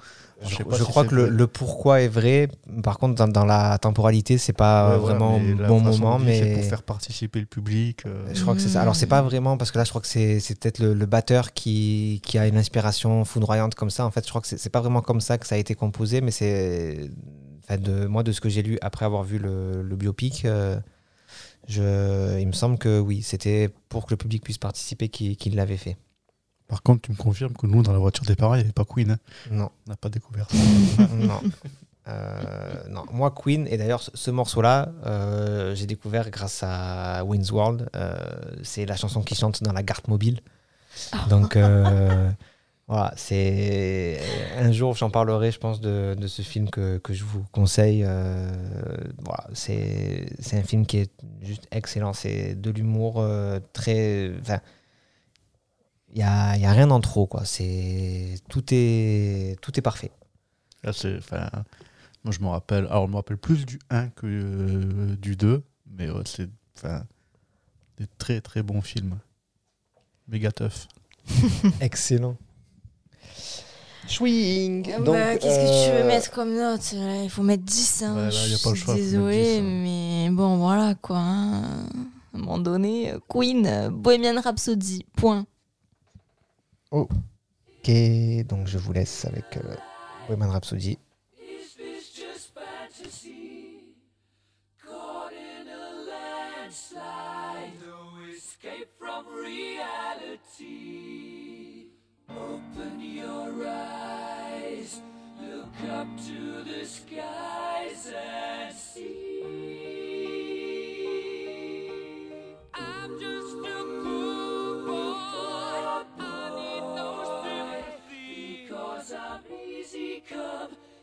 Je, si crois que le, pourquoi est vrai. Par contre, dans, dans la temporalité, c'est pas Ouais, vraiment mais la bon moment. dire, C'est Mais pour faire participer le public. euh, je crois que c'est ça. Alors, c'est pas vraiment parce que là, je crois que c'est peut-être le, le batteur qui, qui a une inspiration foudroyante comme ça. En fait, je crois que c'est pas vraiment comme ça que ça a été composé, mais c'est. Enfin, de, moi, de ce que j'ai lu après avoir vu le, le biopic, euh, je, il me semble que oui, c'était pour que le public puisse participer qu'il qu'il l'avait fait. Par contre, tu me confirmes que nous, dans la voiture des parents, il n'y avait pas Queen. hein. Non. On n'a pas découvert ça. non. Euh, non, moi Queen, et d'ailleurs ce, ce morceau-là, euh, j'ai découvert grâce à Wayne's World. Euh, c'est la chanson qui chante dans la garde mobile. Donc euh, voilà, c'est un jour j'en parlerai, je pense, de, de ce film que, que je vous conseille. Euh, voilà, c'est c'est un film qui est juste excellent. C'est de l'humour euh, très. Enfin, il y a, y a rien en trop quoi. C'est tout est tout est parfait. Là, c'est, enfin, moi, je me rappelle. Alors, je me rappelle plus du 1 que euh, du 2, mais ouais, c'est enfin, des très très bons films. Méga tough. Excellent. Swing. Ah bah, Qu'est-ce que tu veux mettre comme note? Il faut mettre 10. Hein. Ouais, là, je y a pas le suis choix, faut mettre Désolée, 10, hein. mais bon, voilà quoi. hein. À un moment donné, euh, Queen, euh, Bohemian Rhapsody, point. Ok, donc je vous laisse avec euh, just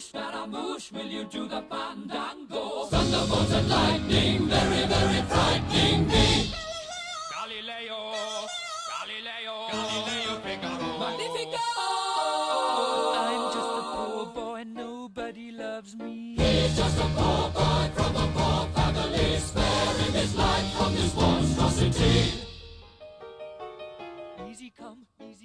Scaramouche, Scaramouche, will you do the fandango? Thunderbolt and lightning, very, very frightening me. Galileo, Galileo, Galileo Figaro. Magnifico! I'm just a poor boy, nobody loves me. He's just a poor boy from a poor family, sparing his life from this monstrosity.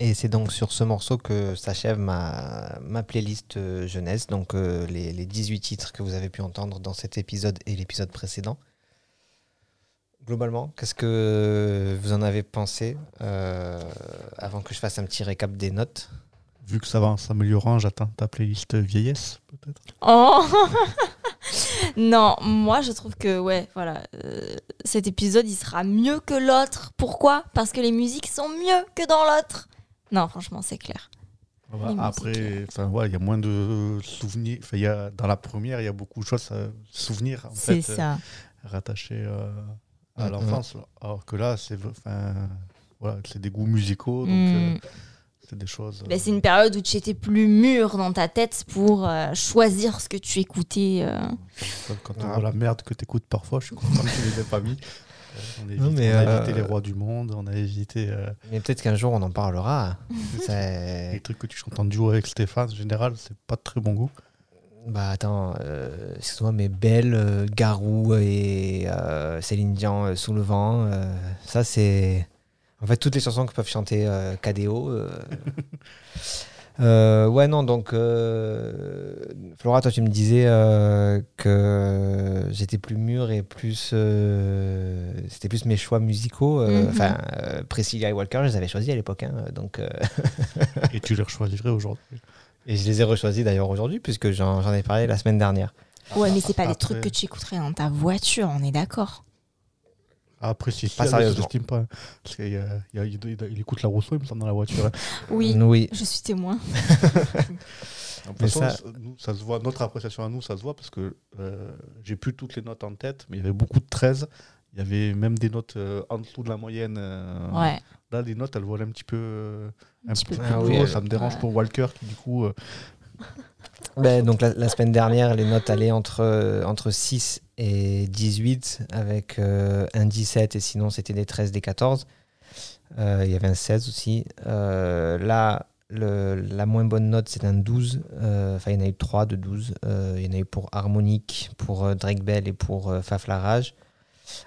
Et c'est donc sur ce morceau que s'achève ma, ma playlist euh, jeunesse, donc euh, les, les 18 titres que vous avez pu entendre dans cet épisode et l'épisode précédent. Globalement, qu'est-ce que vous en avez pensé euh, avant que je fasse un petit récap des notes? Vu que ça va en s'améliorant, j'attends ta playlist vieillesse, peut-être. Oh Non, moi je trouve que ouais, voilà, euh, cet épisode il sera mieux que l'autre. Pourquoi? Parce que les musiques sont mieux que dans l'autre. Non, franchement, c'est clair. Les musiques, Après, ouais, il y a moins de souvenirs. Y a, dans la première, il y a beaucoup de choses à souvenirs, en fait, euh, rattachés euh, à l'enfance. Alors que là, c'est enfin, voilà, c'est des goûts musicaux, donc Mm. euh, c'est des choses. euh, Ben, c'est une période où tu étais plus mûr dans ta tête pour euh, choisir ce que tu écoutais. euh. Quand, on Ah. voit la merde que t'écoutes parfois, je suis content que tu les aies pas mis. Euh, on, Non, mais, on a euh, évité les rois du monde, on a évité euh, Mais peut-être qu'un jour on en parlera. C'est- les trucs que tu chantes en duo avec Stéphane. En général, c'est pas de très bon goût. Bah attends, euh, excuse-moi, mais Belle, euh, Garou et euh, Céline Dion euh, sous le vent, euh, ça c'est. En fait, toutes les chansons que peuvent chanter euh, KDO. euh. Ouais, non, donc euh, Flora, toi tu me disais euh, que j'étais plus mûr et plus. euh, C'était plus mes choix musicaux. euh, Mhm. Enfin, euh, Priscilla et Walker, je les avais choisis à l'époque. hein, donc. euh, Et tu les rechoisirais aujourd'hui? et je les ai rechoisis d'ailleurs aujourd'hui, puisque j'en ai parlé la semaine dernière. Ouais, mais c'est pas les Après- trucs que tu écouterais dans ta voiture, on est d'accord. Après, si, si, Pas sérieusement. je l'estime pas. Parce qu'il il, écoute la Rousseau, il me semble, dans la voiture. Oui, Oui. je suis témoin. De façon, ça- ça... Nous, ça se voit, notre appréciation à nous, ça se voit parce que euh, j'ai plus toutes les notes en tête, mais il y avait beaucoup de 13. Il y avait même des notes euh, en dessous de la moyenne. euh, Ouais. Là, les notes, elles volaient un petit peu. un petit peu peu plus plus haut. haut. Ça me dérange Ouais. pour Walker qui, du coup. Euh, donc la, semaine dernière, les notes allaient entre, euh, entre 6 et 18 avec euh, un 17 et sinon c'était des 13, des 14. Euh, Il y avait un 16 aussi. Euh, là, la moins bonne note c'est un 12. Euh, Enfin, il y en a eu 3 de 12. Euh, il y en a eu pour Harmonique, pour euh, Drake Bell et pour euh, Faf la Rage.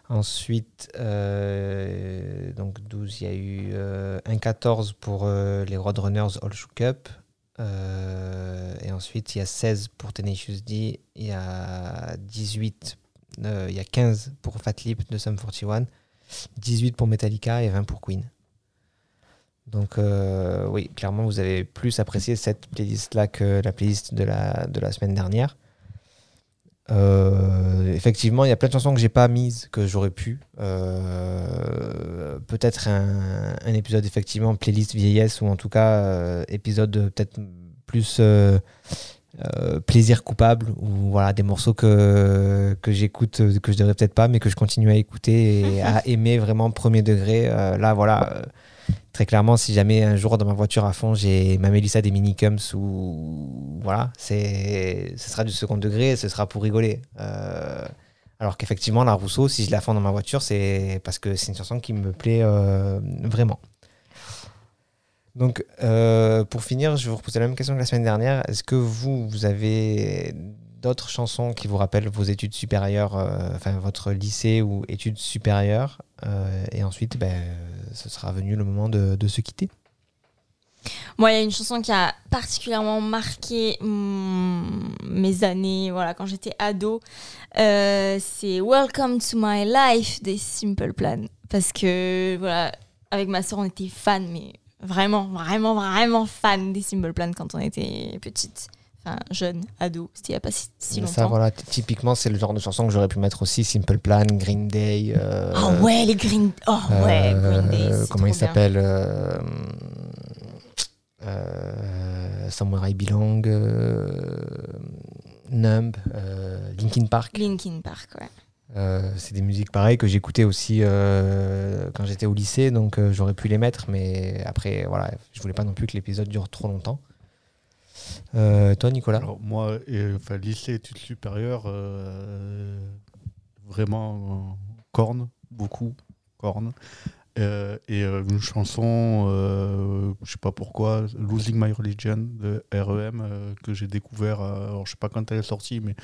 Ensuite, euh, donc 12, il y a eu euh, un 14 pour euh, les Roadrunners All Shook Up. Euh, et ensuite, il y a 16 pour Tenacious D, il y a 18, euh, il y a 15 pour Fat Lip de Sum 41, 18 pour Metallica et 20 pour Queen. Donc euh, oui, clairement, vous avez plus apprécié cette playlist-là que la playlist de la, de la semaine dernière. Euh, effectivement, il y a plein de chansons que j'ai pas mises que j'aurais pu. Euh, peut-être un, un épisode effectivement playlist vieillesse ou en tout cas euh, épisode peut-être plus plaisir coupable ou voilà des morceaux que que j'écoute que je devrais peut-être pas mais que je continue à écouter et à aimer vraiment premier degré. Là voilà. Très clairement, si jamais un jour dans ma voiture à fond, j'ai ma Mélissa des minicums ou voilà, c'est ce sera du second degré, ce sera pour rigoler. Euh, alors qu'effectivement, la Rousseau, si je la fais dans ma voiture, c'est parce que c'est une chanson qui me plaît euh, vraiment. Donc, euh, pour finir, je vais vous reposer la même question que la semaine dernière. Est-ce que vous, vous avez d'autres chansons qui vous rappellent vos études supérieures, euh, enfin votre lycée ou études supérieures Euh, Et ensuite, ben, ce sera venu le moment de, se quitter. Moi, il y a une chanson qui a particulièrement marqué mm, mes années, voilà, quand j'étais ado. Euh, c'est Welcome to My Life des Simple Plan. Parce que, voilà, avec ma soeur, on était fans, mais vraiment, vraiment, vraiment fans des Simple Plan quand on était petite. Enfin, jeune, ado. C'était il n'y a pas si, si longtemps. Ça, voilà, typiquement, c'est le genre de chanson que j'aurais pu mettre aussi. Simple Plan, Green Day. euh, Ah ouais, les Green... Oh ouais, euh, Green Day, c'est Comment il s'appelle euh, euh, Somewhere I Belong. euh, Numb. euh, Linkin Park. Linkin Park, ouais. Euh, c'est des musiques pareilles que j'écoutais aussi euh, quand j'étais au lycée, donc euh, j'aurais pu les mettre, mais après, voilà, je voulais pas non plus que l'épisode dure trop longtemps. Euh, toi, Nicolas Alors, moi, et, enfin, lycée, études supérieures, euh, vraiment euh, corne, beaucoup corne. Euh, et une chanson, je sais pas pourquoi, Losing My Religion de REM, que j'ai découvert, alors je sais pas quand elle est sortie, mais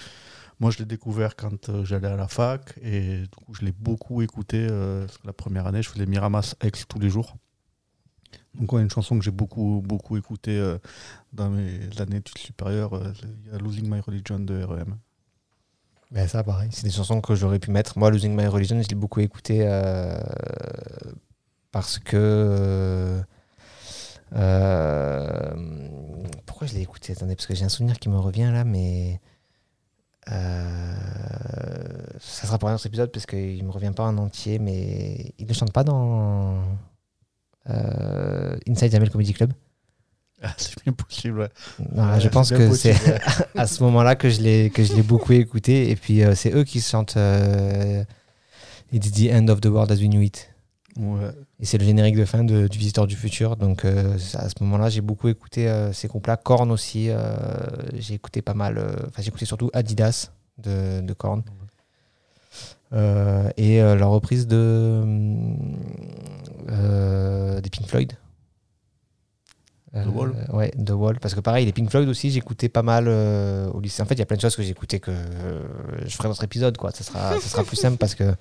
moi je l'ai découvert quand j'allais à la fac, et du coup je l'ai beaucoup écouté. la première année, je faisais Miramas X tous les jours. Donc, une chanson que j'ai beaucoup, beaucoup écoutée dans mes années études supérieures, euh, il y a Losing My Religion de REM. Ben ça, pareil. C'est des chansons que j'aurais pu mettre. Moi, Losing My Religion, je l'ai beaucoup écouté euh, parce que. euh, pourquoi je l'ai écouté Attendez, parce que j'ai un souvenir qui me revient là, mais. ça sera pour un autre épisode parce qu'il me revient pas en entier, mais il ne chante pas dans Inside Jamel Comedy Club. Ah, c'est bien possible, ouais. Ouais, je pense que c'est ouais. à ce moment-là que je l'ai que je l'ai beaucoup écouté. Et puis euh, c'est eux qui chantent euh, It's the end of the world as we knew it. Ouais. et c'est le générique de fin de- du Visiteur du futur. Donc euh, à ce moment-là j'ai beaucoup écouté euh, ces groupes-là. Korn aussi j'ai écouté pas mal enfin j'ai écouté surtout Adidas de, de Korn. Et leur reprise de des Pink Floyd The Wall Ouais, The Wall. Parce que pareil, les Pink Floyd aussi, j'écoutais pas mal euh, au lycée. En fait, il y a plein de choses que j'écoutais que euh, je ferai d'autres épisodes, quoi. Ça sera, ça sera plus simple parce que,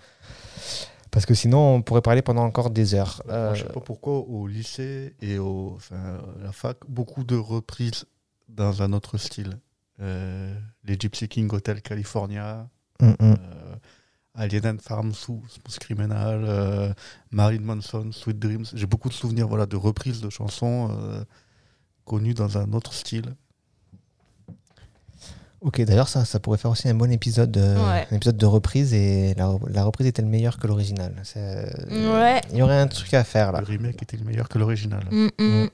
parce que sinon, on pourrait parler pendant encore des heures. Moi, Euh, je sais pas pourquoi au lycée et au, enfin, à la fac, beaucoup de reprises dans un autre style. Euh, les Gypsy King Hotel California, mm, mm. euh, Alien and Farm, Sou- Smooth Criminal, euh, Marilyn Manson, Sweet Dreams. J'ai beaucoup de souvenirs voilà, de reprises de chansons euh, connues dans un autre style. Ok, d'ailleurs, ça, ça pourrait faire aussi un bon épisode, euh, Ouais. un épisode de reprise. Et la, la reprise est-elle meilleure que l'original C'est- Ouais. Il y aurait un truc à faire là. Le remake était meilleur que l'original. Mm, mm.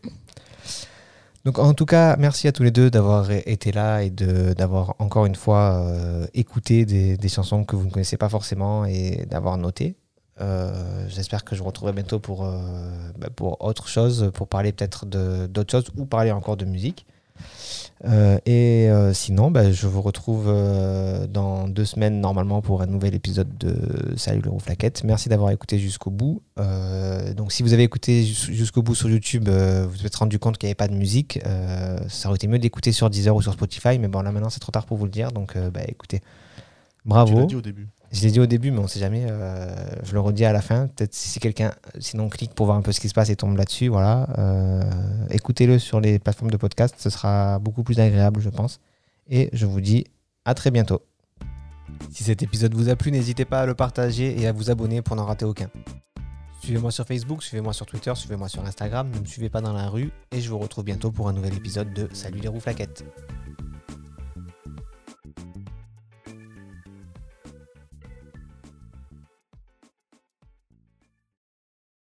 Donc en tout cas, merci à tous les deux d'avoir été là et de d'avoir encore une fois euh, écouté des, des chansons que vous ne connaissez pas forcément et d'avoir noté. Euh, J'espère que je vous retrouverai bientôt pour, euh, bah, pour autre chose, pour parler peut-être d'autres choses ou parler encore de musique. Euh, et sinon, bah, je vous retrouve dans deux semaines normalement pour un nouvel épisode de Salut le Rouflaquette. Merci d'avoir écouté jusqu'au bout. Donc si vous avez écouté jus- jusqu'au bout sur YouTube, vous vous êtes rendu compte qu'il n'y avait pas de musique. Ça aurait été mieux d'écouter sur Deezer ou sur Spotify, mais bon là maintenant c'est trop tard pour vous le dire. Donc bah, écoutez, Tu bravo. l'as dit au début. Je l'ai dit au début, mais on sait jamais. euh, je le redis à la fin. Peut-être si quelqu'un, sinon clique pour voir un peu ce qui se passe et tombe là-dessus. Voilà. Euh, Écoutez-le sur les plateformes de podcast. Ce sera beaucoup plus agréable, je pense. Et je vous dis à très bientôt. Si cet épisode vous a plu, n'hésitez pas à le partager et à vous abonner pour n'en rater aucun. Suivez-moi sur Facebook, suivez-moi sur Twitter, suivez-moi sur Instagram. Ne me suivez pas dans la rue. Et je vous retrouve bientôt pour un nouvel épisode de Salut les rouflaquettes.